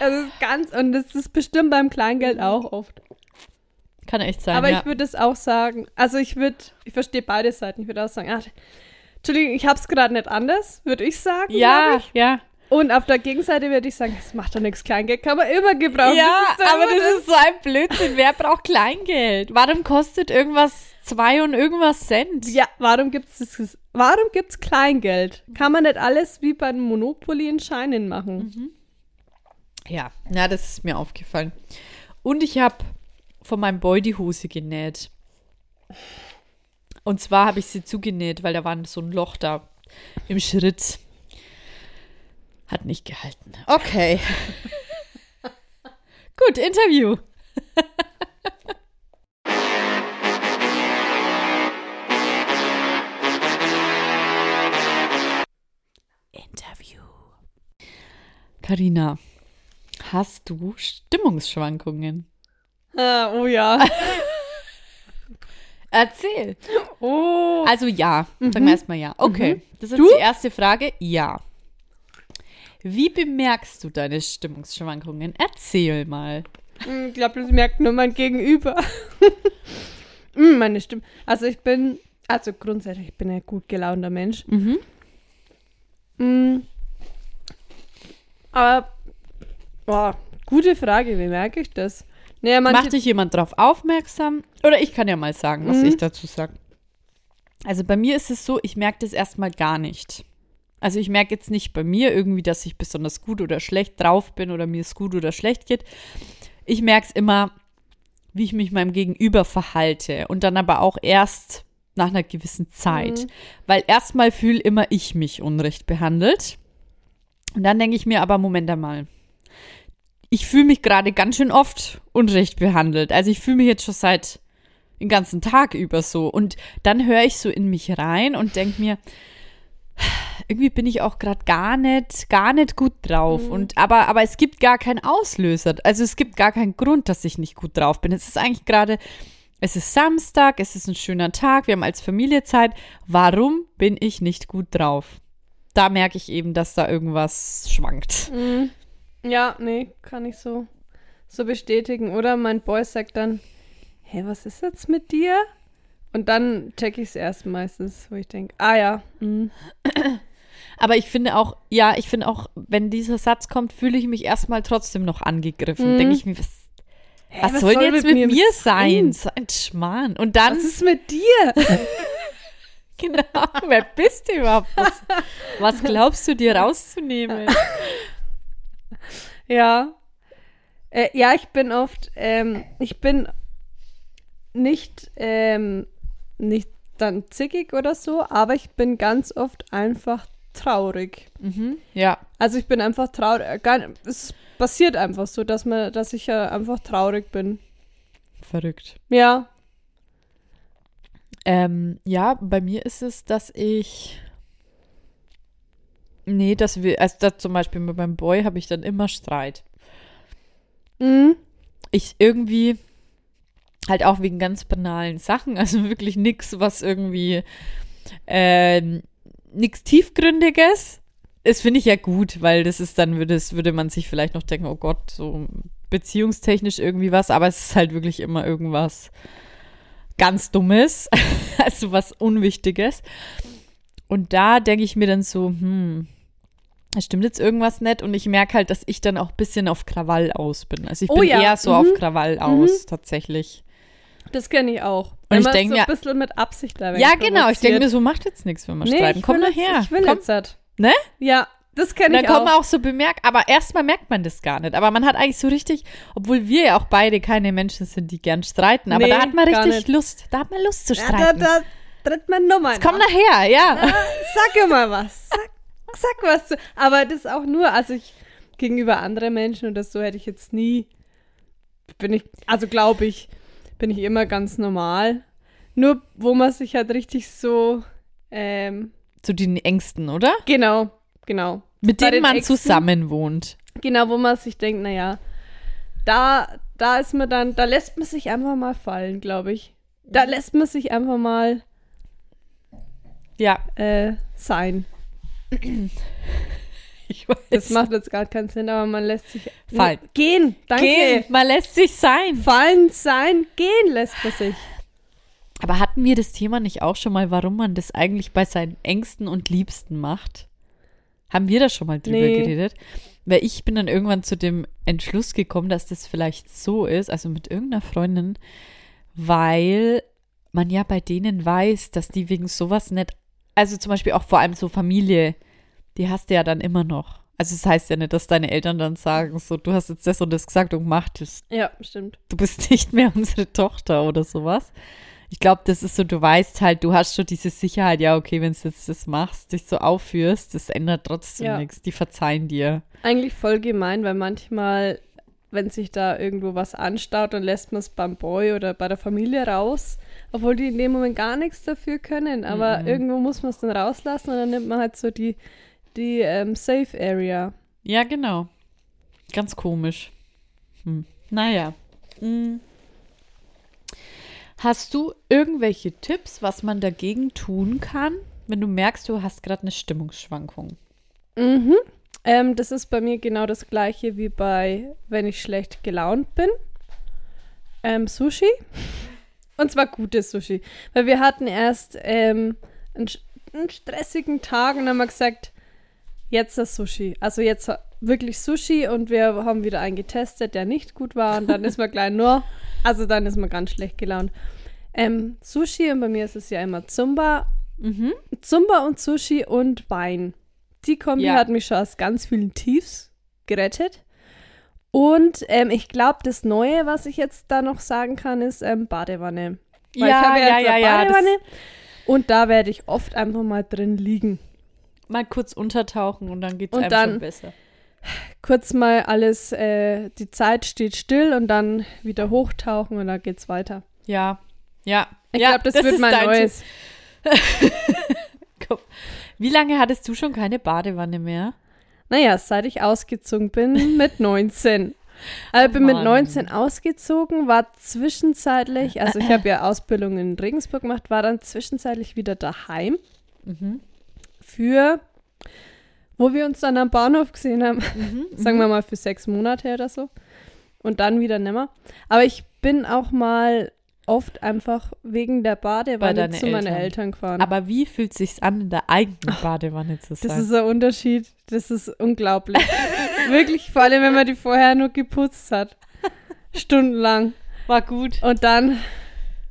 Es ist ganz, und das ist bestimmt beim Kleingeld auch oft. Kann echt sein. Aber ja. ich würde es auch sagen, also ich würde, ich verstehe beide Seiten. Ich würde auch sagen, ach, Entschuldigung, ich habe es gerade nicht anders, würde ich sagen. ja, ich. ja. Und auf der Gegenseite würde ich sagen, das macht doch nichts, Kleingeld kann man immer gebrauchen. Ja, Das doch aber immer das ist so ein Blödsinn. Wer braucht Kleingeld? Warum kostet irgendwas zwei und irgendwas Cent? Ja, warum gibt es warum gibt's Kleingeld? Kann man nicht alles wie bei Monopoly in Scheinen machen? Ja, na, das ist mir aufgefallen. Und ich habe von meinem Boy die Hose genäht. Und zwar habe ich sie zugenäht, weil da war so ein Loch da im Schritt. Hat nicht gehalten. Okay. Gut, Interview. Interview. Karina, hast du Stimmungsschwankungen? Ah, oh ja. Erzähl. Oh. Also ja, sagen wir erstmal ja. Okay, das ist Du? die erste Frage. Ja. Wie bemerkst du deine Stimmungsschwankungen? Erzähl mal. Ich glaube, das merkt nur mein Gegenüber. Mm, Meine Stimme. Also ich bin, also grundsätzlich, ich bin ein gut gelaunter Mensch. Mhm. Mm. Aber, boah, gute Frage, wie merke ich das? Naja, Macht dich jemand darauf aufmerksam? Oder ich kann ja mal sagen, was Mhm. ich dazu sage. Also bei mir ist es so, ich merke das erstmal gar nicht. Also ich merke jetzt nicht bei mir irgendwie, dass ich besonders gut oder schlecht drauf bin oder mir es gut oder schlecht geht. Ich merke es immer, wie ich mich meinem Gegenüber verhalte und dann aber auch erst nach einer gewissen Zeit. Mhm. Weil erstmal fühle immer ich mich unrecht behandelt. Und dann denke ich mir aber, Moment einmal. Ich fühle mich gerade ganz schön oft unrecht behandelt. Also ich fühle mich jetzt schon seit den ganzen Tag über so. Und dann höre ich so in mich rein und denke mir, irgendwie bin ich auch gerade gar nicht, gar nicht gut drauf. Und aber, aber es gibt gar keinen Auslöser. Also es gibt gar keinen Grund, dass ich nicht gut drauf bin. Es ist eigentlich gerade, es ist Samstag, es ist ein schöner Tag, wir haben als Familie Zeit. Warum bin ich nicht gut drauf? Da merke ich eben, dass da irgendwas schwankt. Mm. Ja, nee, kann ich so, so bestätigen. Oder mein Boy sagt dann, hä, was ist jetzt mit dir? Und dann check ich es erst meistens, wo ich denke, ah ja, mm. Aber ich finde auch, ja, ich finde auch, wenn dieser Satz kommt, fühle ich mich erstmal trotzdem noch angegriffen. Mhm. Denke ich mir, was, Hä, was, soll denn jetzt mit, mir sein? sein? So ein Schmarrn. Und dann, Was ist mit dir? genau, wer bist du überhaupt? Was, was glaubst du dir rauszunehmen? Ja. Äh, ja, ich bin oft, ähm, ich bin nicht, ähm, nicht dann zickig oder so, aber ich bin ganz oft einfach traurig. Mhm. Ja. Also ich bin einfach traurig. äh, es passiert einfach so, dass, man, dass ich ja einfach traurig bin. Verrückt. Ja. Ähm, ja, bei mir ist es, dass ich. Nee, dass wir, also da zum Beispiel mit meinem Boy habe ich dann immer Streit. Mhm. Ich irgendwie halt auch wegen ganz banalen Sachen, also wirklich nichts, was irgendwie ähm, nichts Tiefgründiges. Das finde ich ja gut, weil das ist dann, würde, es, würde man sich vielleicht noch denken, oh Gott, so beziehungstechnisch irgendwie was, aber es ist halt wirklich immer irgendwas ganz Dummes, also was Unwichtiges. Und da denke ich mir dann so, hm, da stimmt jetzt irgendwas nicht und ich merke halt, dass ich dann auch ein bisschen auf Krawall aus bin. Also ich Oh bin ja, eher so mhm. auf Krawall aus, tatsächlich. Das kenne ich auch. Und ich man denk so mir- ein bisschen mit Absicht da Ja, genau. Ich denke mir so, macht jetzt nichts, wenn wir nee, streiten. Komm nachher. Jetzt, ich will Komm. jetzt halt. Ne? Ja, das kenne dann ich kommt man auch. auch so bemerkt, aber erstmal merkt man das gar nicht. Aber man hat eigentlich so richtig, obwohl wir ja auch beide keine Menschen sind, die gern streiten, aber Nee, da hat man richtig nicht. Lust. Da hat man Lust zu Ja, streiten. da, da tritt man Nummer. Jetzt komm nachher, ja. Sag ja mal was. Sag, sag was zu. Aber das auch nur, also ich gegenüber anderen Menschen oder so hätte ich jetzt nie, bin ich, also glaube ich, bin ich immer ganz normal. Nur wo man sich halt richtig so, ähm, Zu den Ängsten, oder? genau, genau. Mit Bei denen den man Ängsten, zusammen wohnt. Genau, wo man sich denkt, naja, da, da ist man dann, da lässt man sich einfach mal fallen, glaube ich. Da lässt man sich einfach mal Ja. äh, sein. Ich weiß. Das macht jetzt gar keinen Sinn, aber man lässt sich Fallen. Nee, gehen. Danke. Gehen, man lässt sich sein. Fallen, sein, gehen lässt man sich. Aber hatten wir das Thema nicht auch schon mal, warum man das eigentlich bei seinen Ängsten und Liebsten macht? Haben wir da schon mal drüber Nee. geredet? Weil ich bin dann irgendwann zu dem Entschluss gekommen, dass das vielleicht so ist, also mit irgendeiner Freundin, weil man ja bei denen weiß, dass die wegen sowas nicht, also zum Beispiel auch vor allem so Familie, die hast du ja dann immer noch. Also es das heißt ja nicht, dass deine Eltern dann sagen, so, du hast jetzt das und das gesagt und mach das Ja, stimmt. du bist nicht mehr unsere Tochter oder sowas. Ich glaube, das ist so, du weißt halt, du hast schon diese Sicherheit, ja, okay, wenn du jetzt das machst, dich so aufführst, das ändert trotzdem Ja. nichts. Die verzeihen dir. Eigentlich voll gemein, weil manchmal, wenn sich da irgendwo was anstaut, dann lässt man es beim Boy oder bei der Familie raus, obwohl die in dem Moment gar nichts dafür können. Aber irgendwo muss man es dann rauslassen und dann nimmt man halt so die, die ähm, Safe Area. Ja, genau. Ganz komisch. Hm. Naja. Hm. Hast du irgendwelche Tipps, was man dagegen tun kann, wenn du merkst, du hast gerade eine Stimmungsschwankung? Mhm. Ähm, das ist bei mir genau das gleiche wie bei, wenn ich schlecht gelaunt bin. Ähm, Sushi. Und zwar gutes Sushi. Weil wir hatten erst ähm, einen, einen stressigen Tag und haben wir gesagt, jetzt das Sushi. Also jetzt wirklich Sushi und wir haben wieder einen getestet, der nicht gut war und dann ist man gleich nur, also dann ist man ganz schlecht gelaunt. Ähm, Sushi und bei mir ist es ja immer Zumba. Mhm. Zumba und Sushi und Wein. Die Kombi Ja. hat mich schon aus ganz vielen Tiefs gerettet. Und ähm, ich glaube, das Neue, was ich jetzt da noch sagen kann, ist ähm, Badewanne. Weil ich habe ja, jetzt eine Badewanne und da werde ich oft einfach mal drin liegen. Mal kurz untertauchen und dann geht es einem dann- schon besser. Kurz mal alles, äh, die Zeit steht still und dann wieder hochtauchen und dann geht's weiter. Ja. Ja. Ich ja, glaube, das, wird ist mein Neues. Wie lange hattest du schon keine Badewanne mehr? Naja, seit ich ausgezogen bin mit 19. Also ich bin mit Mann. 19 ausgezogen, war zwischenzeitlich, also ich habe ja Ausbildung in Regensburg gemacht, war dann zwischenzeitlich wieder daheim Mhm. für, wo wir uns dann am Bahnhof gesehen haben, Mhm. sagen wir mal für sechs Monate oder so. Und dann wieder nimmer. Aber ich bin auch mal oft einfach wegen der Badewanne zu meinen Eltern. Eltern gefahren. Aber wie fühlt sich's an, in der eigenen Badewanne zu sein? Das ist ein Unterschied. Das ist unglaublich. Wirklich, vor allem, wenn man die vorher nur geputzt hat. Stundenlang. war gut. Und dann,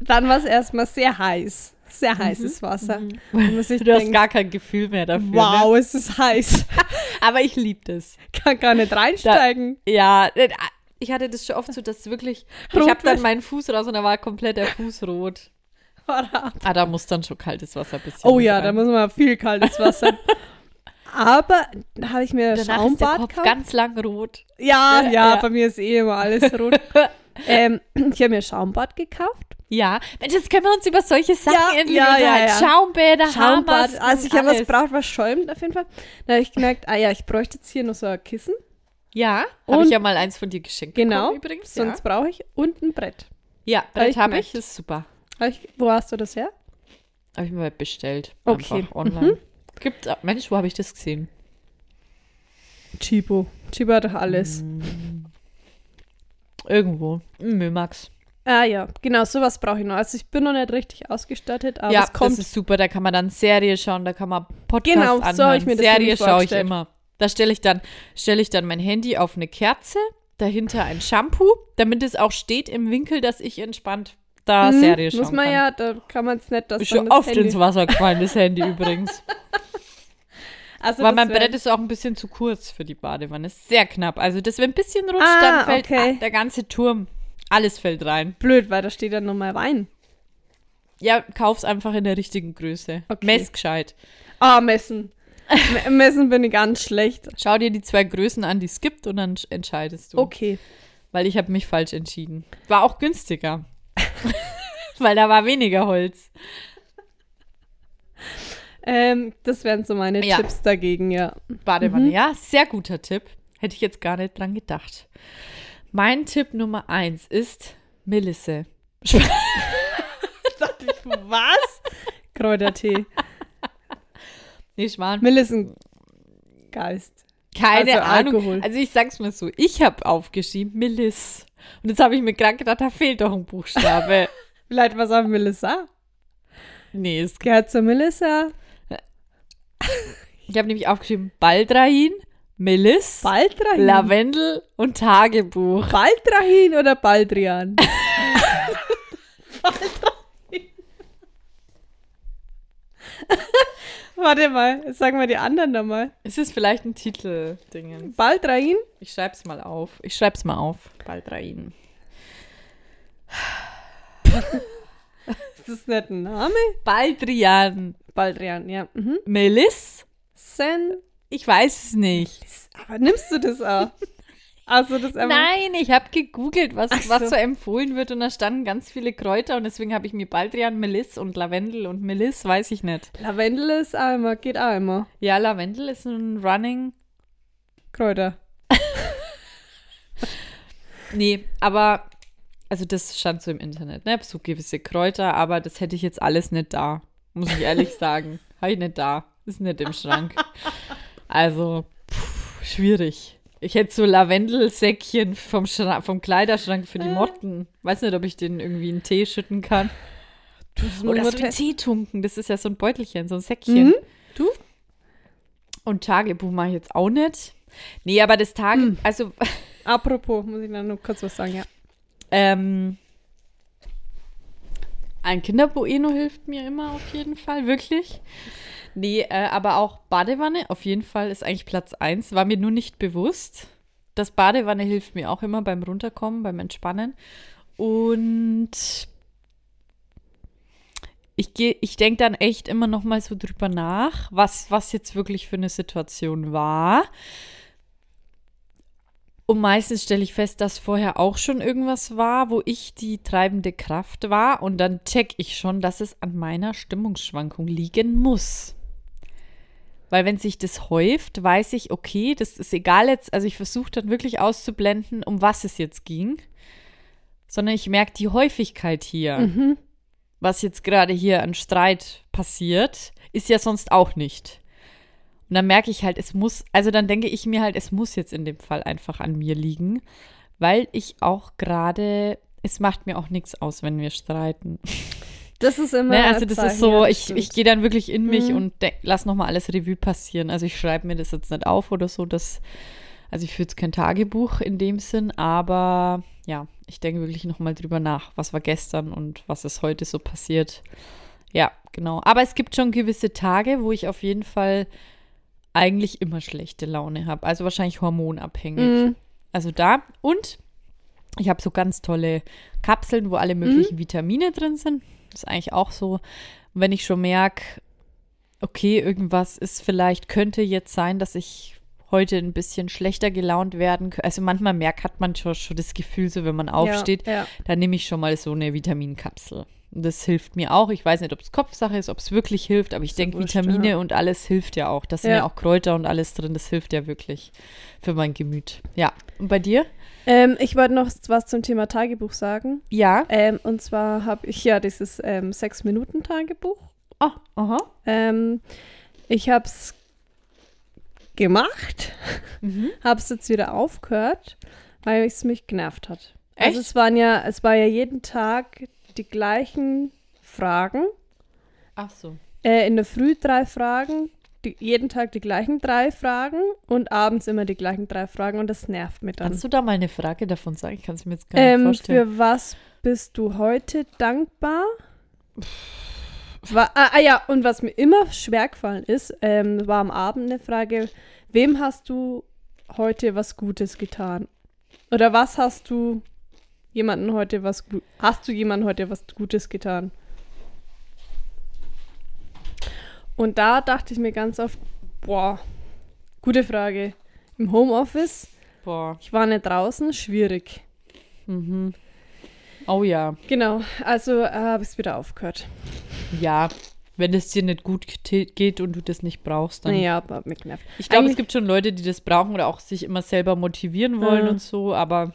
dann war es erstmal sehr heiß. Sehr heißes Wasser. Und man sich Du hast denkt, gar kein Gefühl mehr dafür. wow, Ne? es ist heiß. Aber ich liebe das. Kann gar nicht reinsteigen. Ja, äh, ich hatte das schon oft so, dass wirklich. Ich Rot habe dann meinen Fuß raus und da war komplett der Fuß rot. Ah, da muss dann schon kaltes Wasser ein bisschen. Oh ja, rein. da muss man viel kaltes Wasser. Aber da habe ich mir Danach ist der Schaumbad Kopf ganz lang rot. Ja, Ja, ja, bei mir ist eh immer alles rot. ähm, ich habe mir Schaumbad gekauft. Ja, Mensch, jetzt können wir uns über solche Sachen Ja, endlich ja, ja, ja. Schaumbäder, Schaumbad. Haarmasken, Also ich habe was braucht, was schäumt auf jeden Fall. Da habe ich gemerkt, ah ja, ich bräuchte jetzt hier noch so ein Kissen. Ja, habe Und- ich ja mal eins von dir geschenkt Genau. bekommen übrigens. Sonst brauche ich und ein Brett. Ja, ja Brett ich habe ich, gemerkt. ist super. Ich, wo hast du das her? Habe ich mir bestellt. Okay. Einfach online. Gibt, Mensch, wo habe ich das gesehen? Chibo. Chibo hat doch alles. Irgendwo. Im Mömax. Ah ja, genau, sowas brauche ich noch. Also ich bin noch nicht richtig ausgestattet, aber ja, es kommt. das ist super. Da kann man dann Serie schauen, da kann man Podcast Genau, so anhören. hab ich mir das Serie schaue ich immer. Da stelle ich dann stelle ich dann mein Handy auf eine Kerze, dahinter ein Shampoo, damit es auch steht im Winkel, dass ich entspannt da Mhm, Serie schauen Muss man kann. ja, da kann man es nicht, dass Ist schon oft Handy- ins Wasser gefallen, das Handy übrigens. Also Weil mein Brett ist auch ein bisschen zu kurz für die Badewanne. Ist sehr knapp. Also das, wenn ein bisschen rutscht, Ah, dann fällt okay. ah, der ganze Turm. Alles fällt rein. blöd, weil da steht dann nochmal Wein. Ja, kauf's einfach in der richtigen Größe. Okay. Mess gescheit. Ah, messen. M- messen bin ich ganz schlecht. Schau dir die zwei Größen an, die es gibt und dann entscheidest du. Okay. Weil ich habe mich falsch entschieden. War auch günstiger. Weil da war weniger Holz. Ähm, das wären so meine Ja. Tipps dagegen, ja. Badewanne, Mhm. ja, sehr guter Tipp. Hätte ich jetzt gar nicht dran gedacht. Mein Tipp Nummer eins ist Melisse. Was? Kräutertee. Nee, Schwan. Melissengeist. Keine Also Ahnung. Alkohol. Also ich sag's mal so, ich habe aufgeschrieben Meliss. Und jetzt habe ich mir gerade gedacht, da fehlt doch ein Buchstabe. Vielleicht was auf Melissa? nee, es Gehört zur Melissa. Ich habe nämlich aufgeschrieben Baldrain, Meliss, Baldrahin. Lavendel und Tagebuch. Baldrahin oder Baldrian? Warte mal, jetzt sagen wir die anderen nochmal. Ist es vielleicht ein Titel-Dingens? Baldrain? Ich schreib's mal auf. Ich schreib's mal auf. Baldrain. Ist das nicht ein Name? Baldrian. Baldrian, ja. Mhm. Meliss? Sen. Ich weiß es nicht. Aber nimmst du das auch? Also das Nein, ich habe gegoogelt, was, so. was so empfohlen wird und da standen ganz viele Kräuter und deswegen habe ich mir Baldrian, Meliss und Lavendel und Meliss, weiß ich nicht. Lavendel ist immer, geht immer. Ja, Lavendel ist ein Running. Kräuter. Nee, aber also das stand so im Internet, ne? So gewisse Kräuter, aber das hätte ich jetzt alles nicht da, muss ich ehrlich sagen. Habe ich nicht da. Ist nicht im Schrank. Also, pff, schwierig. Ich hätte so Lavendelsäckchen vom, Schra vom Kleiderschrank für die Motten. Weiß nicht, ob ich den irgendwie in Tee schütten kann. Oder so in Tee tunken. Das ist ja so ein Beutelchen, so ein Säckchen. Mhm. Du? Und Tagebuch mache ich jetzt auch nicht. Nee, aber das Tage, Mhm. also Apropos, muss ich noch nur kurz was sagen, ja. ähm, ein Kinderbueno hilft mir immer auf jeden Fall, wirklich. Nee, äh, aber auch Badewanne auf jeden Fall ist eigentlich Platz 1. War mir nur nicht bewusst. Das Badewanne hilft mir auch immer beim Runterkommen, beim Entspannen. Und ich ich denke dann echt immer noch mal so drüber nach, was, was jetzt wirklich für eine Situation war. Und meistens stelle ich fest, dass vorher auch schon irgendwas war, wo ich die treibende Kraft war. Und dann check ich schon, dass es an meiner Stimmungsschwankung liegen muss. Weil wenn sich das häuft, weiß ich, okay, das ist egal jetzt. Also ich versuche dann wirklich auszublenden, um was es jetzt ging. Sondern ich merke die Häufigkeit hier. Mhm. Was jetzt gerade hier an Streit passiert, ist ja sonst auch nicht. Und dann merke ich halt, es muss, also dann denke ich mir halt, es muss jetzt in dem Fall einfach an mir liegen, weil ich auch gerade, es macht mir auch nichts aus, wenn wir streiten. Das ist immer Ne, also das Zeichen, ist so, ja, ich, ich gehe dann wirklich in mich Mhm. und denk, lass nochmal alles Revue passieren. Also ich schreibe mir das jetzt nicht auf oder so, dass, also ich führe jetzt kein Tagebuch in dem Sinn, aber ja, ich denke wirklich nochmal drüber nach, was war gestern und was ist heute so passiert. Ja, genau. Aber es gibt schon gewisse Tage, wo ich auf jeden Fall eigentlich immer schlechte Laune habe. Also wahrscheinlich hormonabhängig. Mhm. Also da. Und ich habe so ganz tolle Kapseln, wo alle möglichen Vitamine drin sind. Das ist eigentlich auch so. Wenn ich schon merke, okay, irgendwas ist vielleicht, könnte jetzt sein, dass ich heute ein bisschen schlechter gelaunt werden. Also manchmal merkt, hat man schon, schon das Gefühl, so wenn man aufsteht, Ja, ja. dann nehme ich schon mal so eine Vitaminkapsel. Und das hilft mir auch. Ich weiß nicht, ob es Kopfsache ist, ob es wirklich hilft, aber ich denke, Vitamine ja. und alles hilft ja auch. Da sind Ja. ja auch Kräuter und alles drin. Das hilft ja wirklich für mein Gemüt. Ja. Und bei dir? Ähm, ich wollte noch was zum Thema Tagebuch sagen. Ja. Ähm, und zwar habe ich ja dieses ähm, Sechs-Minuten-Tagebuch. Oh, aha. Ähm, ich habe es gemacht, Mhm. habe es jetzt wieder aufgehört, weil es mich genervt hat. Echt? Also es waren ja, es war ja jeden Tag die gleichen Fragen. Ach so. Äh, in der Früh drei Fragen, die, jeden Tag die gleichen drei Fragen und abends immer die gleichen drei Fragen und das nervt mich dann. Kannst du da mal eine Frage davon sagen? Ich kann es mir jetzt gar nicht Ähm, vorstellen. für was bist du heute dankbar? War, ah, ah ja, und was mir immer schwer gefallen ist, ähm, war am Abend eine Frage, wem hast du heute was Gutes getan? Oder was hast du jemanden heute was hast du jemandem heute was Gutes getan? Und da dachte ich mir ganz oft, boah, gute Frage. Im Homeoffice, Boah. ich war nicht draußen, schwierig. Mhm. Oh ja. Genau, also äh, habe ich es wieder aufgehört. Ja. Wenn es dir nicht gut ge- geht und du das nicht brauchst, dann. Naja, hat mich genervt. Ich glaube, es gibt schon Leute, die das brauchen oder auch sich immer selber motivieren wollen Ja. und so, aber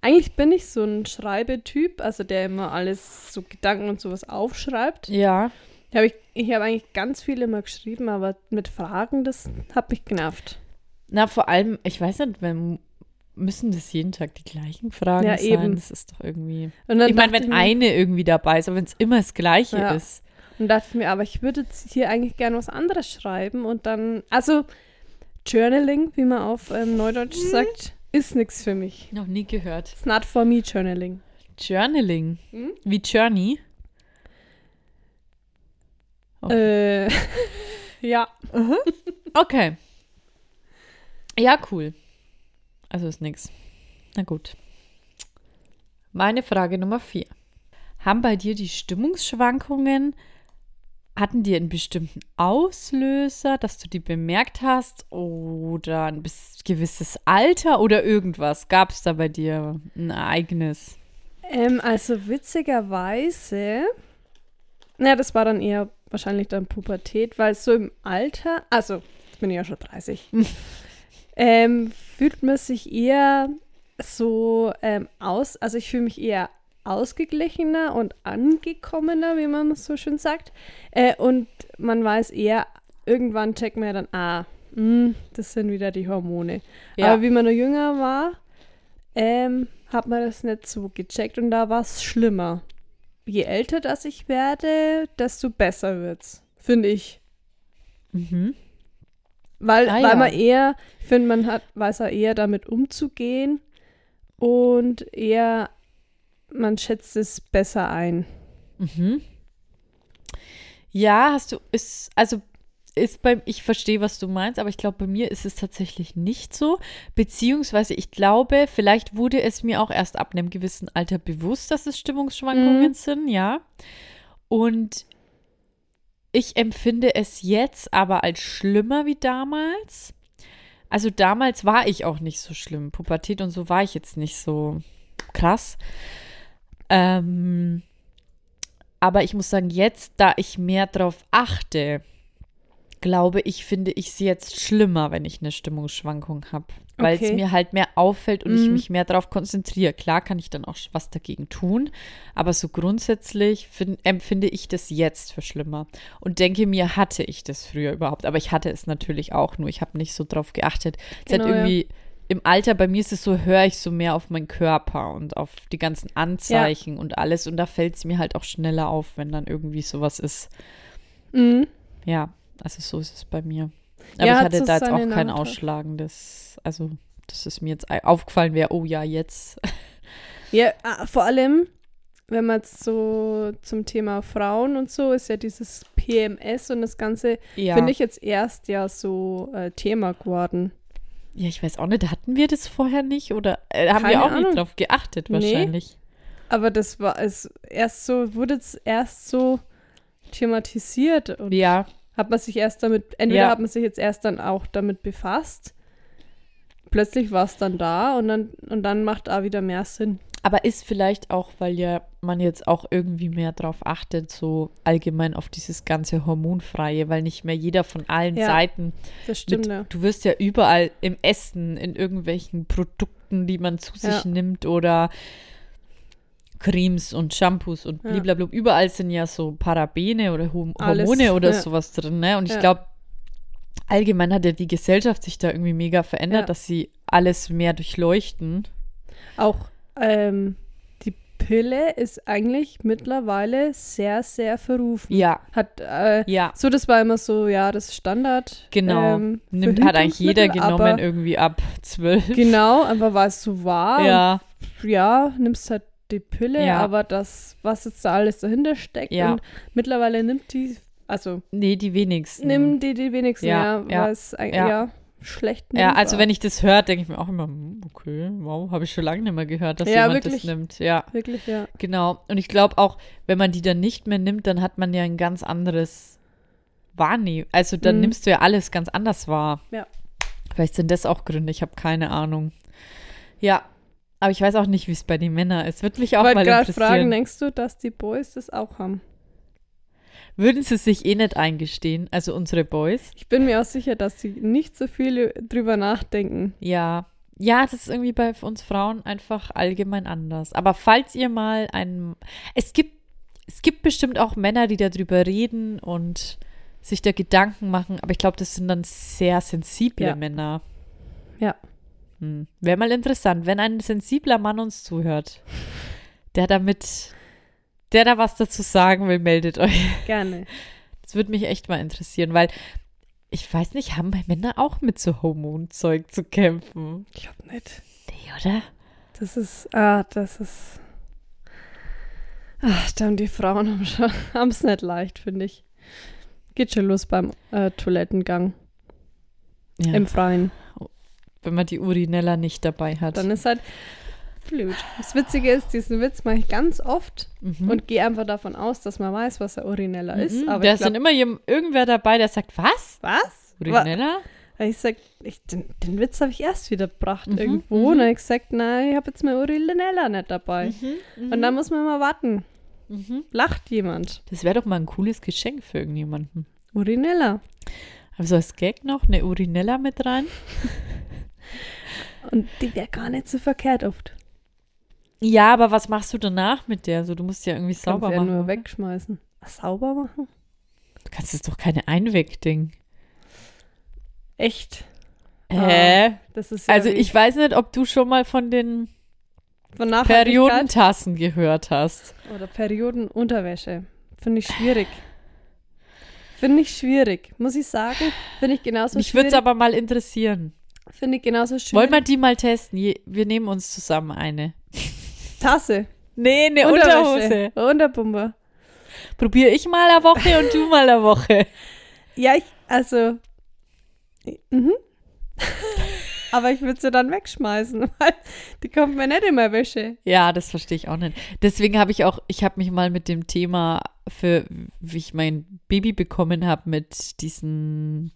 Eigentlich bin ich so ein Schreibetyp, also der immer alles, so Gedanken und sowas aufschreibt. ja. Hab ich ich habe eigentlich ganz viel immer geschrieben, aber mit Fragen, das hat mich genervt. Na, vor allem, ich weiß nicht, wenn, müssen das jeden Tag die gleichen Fragen Ja, sein? eben. Das ist doch irgendwie. Ich meine, wenn mir- eine irgendwie dabei ist, aber wenn es immer das Gleiche Ja. ist. Und dachte ich mir, aber ich würde jetzt hier eigentlich gerne was anderes schreiben und dann, also Journaling, wie man auf ähm, Neudeutsch Mhm. sagt, ist nichts für mich. Noch nie gehört. It's not for me, Journaling. Journaling. Hm? Wie Journey. Äh, ja. Okay. Ja, cool. Also ist nix. Na gut. Meine Frage Nummer vier. Haben bei dir die Stimmungsschwankungen, hatten die einen bestimmten Auslöser, dass du die bemerkt hast oder ein gewisses Alter oder irgendwas? Gab es da bei dir ein Ereignis? Ähm, also witzigerweise, na, das war dann eher wahrscheinlich dann Pubertät, weil so im Alter, also, jetzt bin ich ja schon 30, ähm, fühlt man sich eher so ähm, aus, also ich fühle mich eher ausgeglichener und angekommener, wie man so schön sagt. Äh, und man weiß eher, irgendwann checkt man ja dann, ah, mh, das sind wieder die Hormone. Ja. Aber wie man noch jünger war, ähm, hat man das nicht so gecheckt und da war es schlimmer. Je älter das ich werde, desto besser wird's, finde ich. Mhm. Weil, Ah, weil ja. man eher, ich finde, man hat, weiß ja eher damit umzugehen und eher, man schätzt es besser ein. Mhm. Ja, hast du, ist, also ist beim, ich verstehe, was du meinst, aber ich glaube, bei mir ist es tatsächlich nicht so. Beziehungsweise, ich glaube, vielleicht wurde es mir auch erst ab einem gewissen Alter bewusst, dass es Stimmungsschwankungen Mhm. sind, ja. Und ich empfinde es jetzt aber als schlimmer wie damals. Also damals war ich auch nicht so schlimm. Pubertät und so war ich jetzt nicht so krass. Ähm, aber ich muss sagen, jetzt, da ich mehr drauf achte, glaube ich, finde ich es jetzt schlimmer, wenn ich eine Stimmungsschwankung habe. Weil es Okay. mir halt mehr auffällt und ich Mhm. mich mehr darauf konzentriere. Klar kann ich dann auch was dagegen tun, aber so grundsätzlich find, empfinde ich das jetzt für schlimmer. Und denke mir, hatte ich das früher überhaupt. Aber ich hatte es natürlich auch, nur ich habe nicht so drauf geachtet. Es hat Genau, ja. irgendwie im Alter, bei mir ist es so, höre ich so mehr auf meinen Körper und auf die ganzen Anzeichen und alles. Und da fällt es mir halt auch schneller auf, wenn dann irgendwie sowas ist. Mhm. Ja, also so ist es bei mir. Aber Ja, ich hat hatte da jetzt auch kein Nachteile. ausschlagendes, also dass es mir jetzt aufgefallen wäre, oh ja, jetzt. Ja, ah, vor allem, wenn man jetzt so zum Thema Frauen und so, ist ja dieses PMS und das Ganze, Ja. finde ich jetzt erst ja so äh, Thema geworden. ja, ich weiß auch nicht, hatten wir das vorher nicht oder äh, haben wir Keine auch Ahnung. nicht drauf geachtet Nee. wahrscheinlich. Aber das war es erst so, wurde es erst so thematisiert und Ja, Hat man sich erst damit, entweder Ja. hat man sich jetzt erst dann auch damit befasst, plötzlich war es dann da und dann, und dann macht auch wieder mehr Sinn. Aber ist vielleicht auch, weil ja man jetzt auch irgendwie mehr drauf achtet, so allgemein auf dieses ganze Hormonfreie, weil nicht mehr jeder von allen Ja, Seiten Das stimmt, mit, ja. du wirst ja überall im Essen, in irgendwelchen Produkten, die man zu sich Ja. nimmt oder Cremes und Shampoos und Ja. blablabla. Überall sind ja so Parabene oder Hom Alles, Hormone oder ja. sowas drin. Ne? Und ich Ja. glaube, allgemein hat ja die Gesellschaft sich da irgendwie mega verändert, Ja. dass sie alles mehr durchleuchten. Auch ähm, die Pille ist eigentlich mittlerweile sehr, sehr verrufen. Ja, Hat, äh, ja. so, das war immer so, ja, das Standard. Genau. ähm, Nimmt, hat eigentlich jeder genommen, aber irgendwie ab zwölf. Genau, einfach weil es so war. Ja, Und ja, nimmst halt die Pille, Ja. aber das, was jetzt da alles dahinter steckt. Ja. Und mittlerweile nimmt die, also nee, die wenigsten. nimmt die die wenigsten, Ja, ja, ja, weil es eigentlich ja. ja. schlecht Ja, also wenn ich das höre, denke ich mir auch immer, hm, okay, wow, habe ich schon lange nicht mehr gehört, dass Ja, jemand wirklich. das nimmt. Ja, Wirklich, ja. genau. Und ich glaube auch, wenn man die dann nicht mehr nimmt, dann hat man ja ein ganz anderes Wahrnehmen. Also dann Mhm. nimmst du ja alles ganz anders wahr. Ja. Vielleicht sind das auch Gründe, ich habe keine Ahnung. Ja, aber ich weiß auch nicht, wie es bei den Männern ist. Würde mich auch Ich wollte mal gerade interessieren. fragen, denkst du, dass die Boys das auch haben? Würden sie sich eh nicht eingestehen, also unsere Boys? Ich bin mir auch sicher, dass sie nicht so viel drüber nachdenken. Ja. Ja, das ist irgendwie bei uns Frauen einfach allgemein anders. Aber falls ihr mal einen. Es gibt, es gibt bestimmt auch Männer, die darüber reden und sich da Gedanken machen, aber ich glaube, das sind dann sehr sensible Ja. Männer. Ja. Hm. Wäre mal interessant, wenn ein sensibler Mann uns zuhört, der damit, der da was dazu sagen will, meldet euch. Gerne. Das würde mich echt mal interessieren, weil ich weiß nicht, haben bei Männern auch mit so Hormonzeug zu kämpfen? Ich glaube nicht. Nee, oder? Das ist, ah, das ist. Ach, dann die Frauen haben schon, haben es nicht leicht, finde ich. Geht schon los beim äh, Toilettengang Ja, im Freien. Wenn man die Urinella nicht dabei hat. Dann ist halt blöd. Das Witzige ist, diesen Witz mache ich ganz oft Mhm. und gehe einfach davon aus, dass man weiß, was ein Urinella ist. Mhm, Aber da ist dann immer irgendwer dabei, der sagt, was? was? Wa- Urinella? Ich sag, ich, den, den Witz habe ich erst wieder gebracht Mhm, irgendwo. mhm. Und ich gesagt, nein, ich habe jetzt mein Urinella nicht dabei. Mhm, Und dann muss man mal warten. mhm. Lacht jemand. Das wäre doch mal ein cooles Geschenk für irgendjemanden. Urinella. Also als Gag noch eine Urinella mit rein? Und die wäre gar nicht so verkehrt oft. Ja, aber was machst du danach mit der? So, du musst ja irgendwie Kannst sauber ja machen. nur oder? wegschmeißen. Sauber machen? Du kannst es doch keine Einwegding. Echt? Hä? Das ist ja also ich weiß nicht, ob du schon mal von den von Periodentassen gehört hast. oder Periodenunterwäsche. Finde ich schwierig. Finde ich schwierig, muss ich sagen. Finde ich genauso Mich würde schwierig. es aber mal interessieren. Finde ich genauso schwierig. Wollen wir die mal testen? Wir nehmen uns zusammen eine. Tasse. Nee, eine Unterhose. Unterpumper. Probiere ich mal eine Woche und du mal eine Woche. Ja, ich, also. Mhm. Aber ich würde sie dann wegschmeißen, weil die kommt mir nicht in meine Wäsche. Ja, das verstehe ich auch nicht. Deswegen habe ich auch, ich habe mich mal mit dem Thema für, wie ich mein Baby bekommen habe, mit diesen,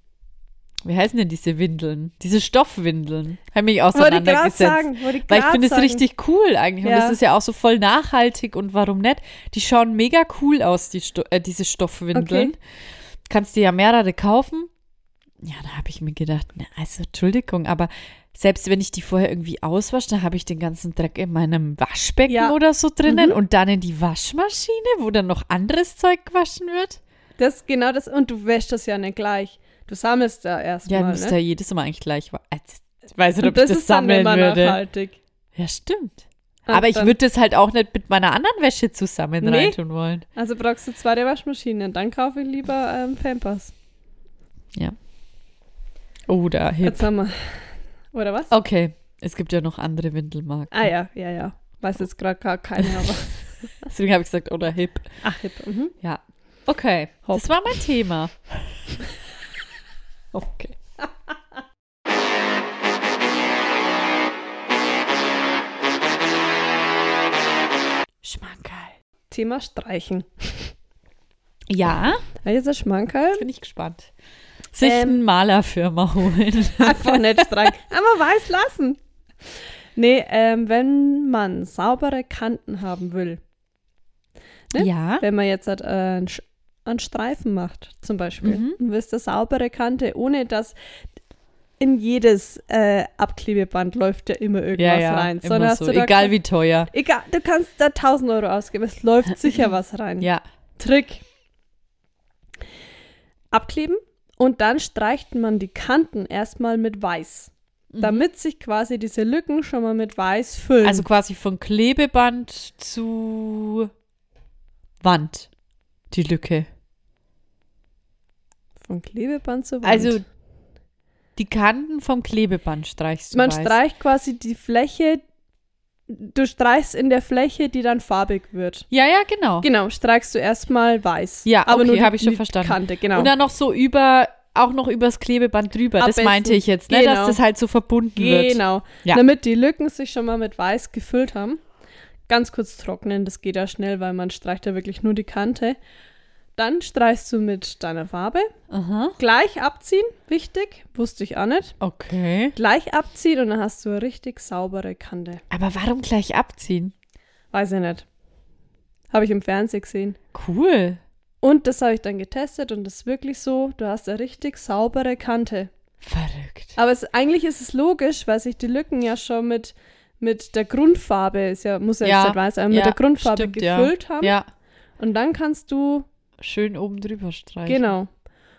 wie heißen denn diese Windeln? Diese Stoffwindeln. Habe mich Wollte auseinandergesetzt. sagen. Wollte Weil ich finde es richtig cool eigentlich. Und Ja. das ist ja auch so voll nachhaltig und warum nicht? Die schauen mega cool aus, die Sto äh, diese Stoffwindeln. Okay. Kannst dir ja mehrere kaufen. Ja, da habe ich mir gedacht, na, also Entschuldigung, aber selbst wenn ich die vorher irgendwie auswasche, dann habe ich den ganzen Dreck in meinem Waschbecken Ja. oder so drinnen Mhm. und dann in die Waschmaschine, wo dann noch anderes Zeug gewaschen wird. Das, genau das. Und du wäschst das ja nicht gleich. Du sammelst da Ja, erstmal. du musst ne? ja jedes Mal eigentlich gleich. Ich weiß nicht, ob ich das das ist dann sammeln immer würde. nachhaltig. Ja, stimmt. Und Aber ich würde das halt auch nicht mit meiner anderen Wäsche zusammen Nee. reintun wollen. Also brauchst du zwei Waschmaschinen. Dann kaufe ich lieber ähm, Pampers. Oder hip. Jetzt haben wir. Oder was? Okay, es gibt ja noch andere Windelmarken. Ah ja, ja, ja. Weiß jetzt gerade gar keine, aber. Deswegen habe ich gesagt, oder hip. Ach, hip. Mhm. Ja. Okay, Hopp. das war mein Thema. okay. Schmankerl. Thema Streichen. Ja, Welches ist Schmankerl? Bin ich gespannt. Sich Ähm. eine Malerfirma holen. Einfach nicht streichen. Aber weiß lassen. Nee, ähm, wenn man saubere Kanten haben will, Ne? Ja. wenn man jetzt halt, äh, einen Streifen macht, zum Beispiel, Mhm. und willst eine saubere Kante, ohne dass in jedes äh, Abklebeband läuft ja immer irgendwas Ja, ja. rein. Immer so. du Egal wie teuer. Egal, du kannst da 1000 Euro ausgeben, es läuft sicher was rein. Ja. Trick. Abkleben und dann streicht man die Kanten erstmal mit Weiß, damit sich quasi diese Lücken schon mal mit Weiß füllen. Also quasi von Klebeband zu Wand. Die Lücke. Von Klebeband zu Wand. Also die Kanten vom Klebeband streichst du man weiß. streicht quasi die Fläche, du streichst in der Fläche, die dann farbig wird. Ja, ja, genau. Genau, streichst du erstmal weiß. Ja, aber okay, nur die, hab ich schon verstanden. Kante, genau. Und dann noch so über, auch noch übers Klebeband drüber. Am das meinte besten. ich jetzt, ne? Genau. Dass das halt so verbunden wird. Genau. Ja. Damit die Lücken sich schon mal mit Weiß gefüllt haben. Ganz kurz trocknen, das geht ja schnell, weil man streicht ja wirklich nur die Kante. Dann streichst du mit deiner Farbe. Aha. Gleich abziehen, wichtig, wusste ich auch nicht. Okay. Gleich abziehen und dann hast du eine richtig saubere Kante. Aber warum gleich abziehen? Weiß ich nicht. Habe ich im Fernsehen gesehen. Cool. Und das habe ich dann getestet und das ist wirklich so, du hast eine richtig saubere Kante. Verrückt. Aber es, eigentlich ist es logisch, weil sich die Lücken ja schon mit, mit der Grundfarbe, ist ja, muss ja, Ja, jetzt nicht weiß mit ja, der Grundfarbe stimmt, ja. gefüllt haben. Ja. Und dann kannst du, Schön oben drüber streichen. genau.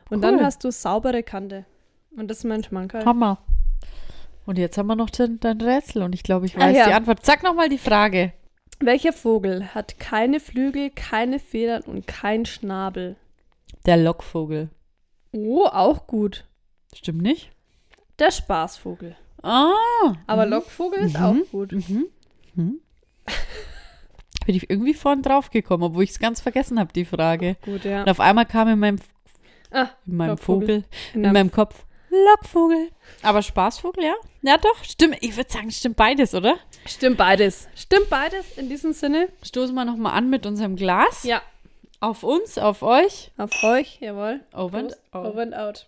Und Cool. dann hast du saubere Kante. Und das ist mein Schmankerl. Hammer. Und jetzt haben wir noch dein, dein Rätsel und ich glaube, ich Ah, weiß ja. die Antwort. Sag nochmal die Frage. Welcher Vogel hat keine Flügel, keine Federn und kein Schnabel? Der Lockvogel. Oh, auch gut. Stimmt nicht? Der Spaßvogel. Ah. Aber Lockvogel ist Mhm. auch gut. Mhm. Bin ich irgendwie vorhin drauf gekommen, obwohl ich es ganz vergessen habe, die Frage. Gut, ja. Und auf einmal kam in meinem, Ah, in meinem. Vogel, in der- meinem Kopf, Lockvogel. Aber Spaßvogel, ja? Ja, doch, stimmt. Ich würde sagen, stimmt beides, oder? Stimmt beides. Stimmt beides in diesem Sinne. Stoßen wir nochmal an mit unserem Glas. Ja. Auf uns, auf euch. Auf euch, jawohl. Over and out. Over and out.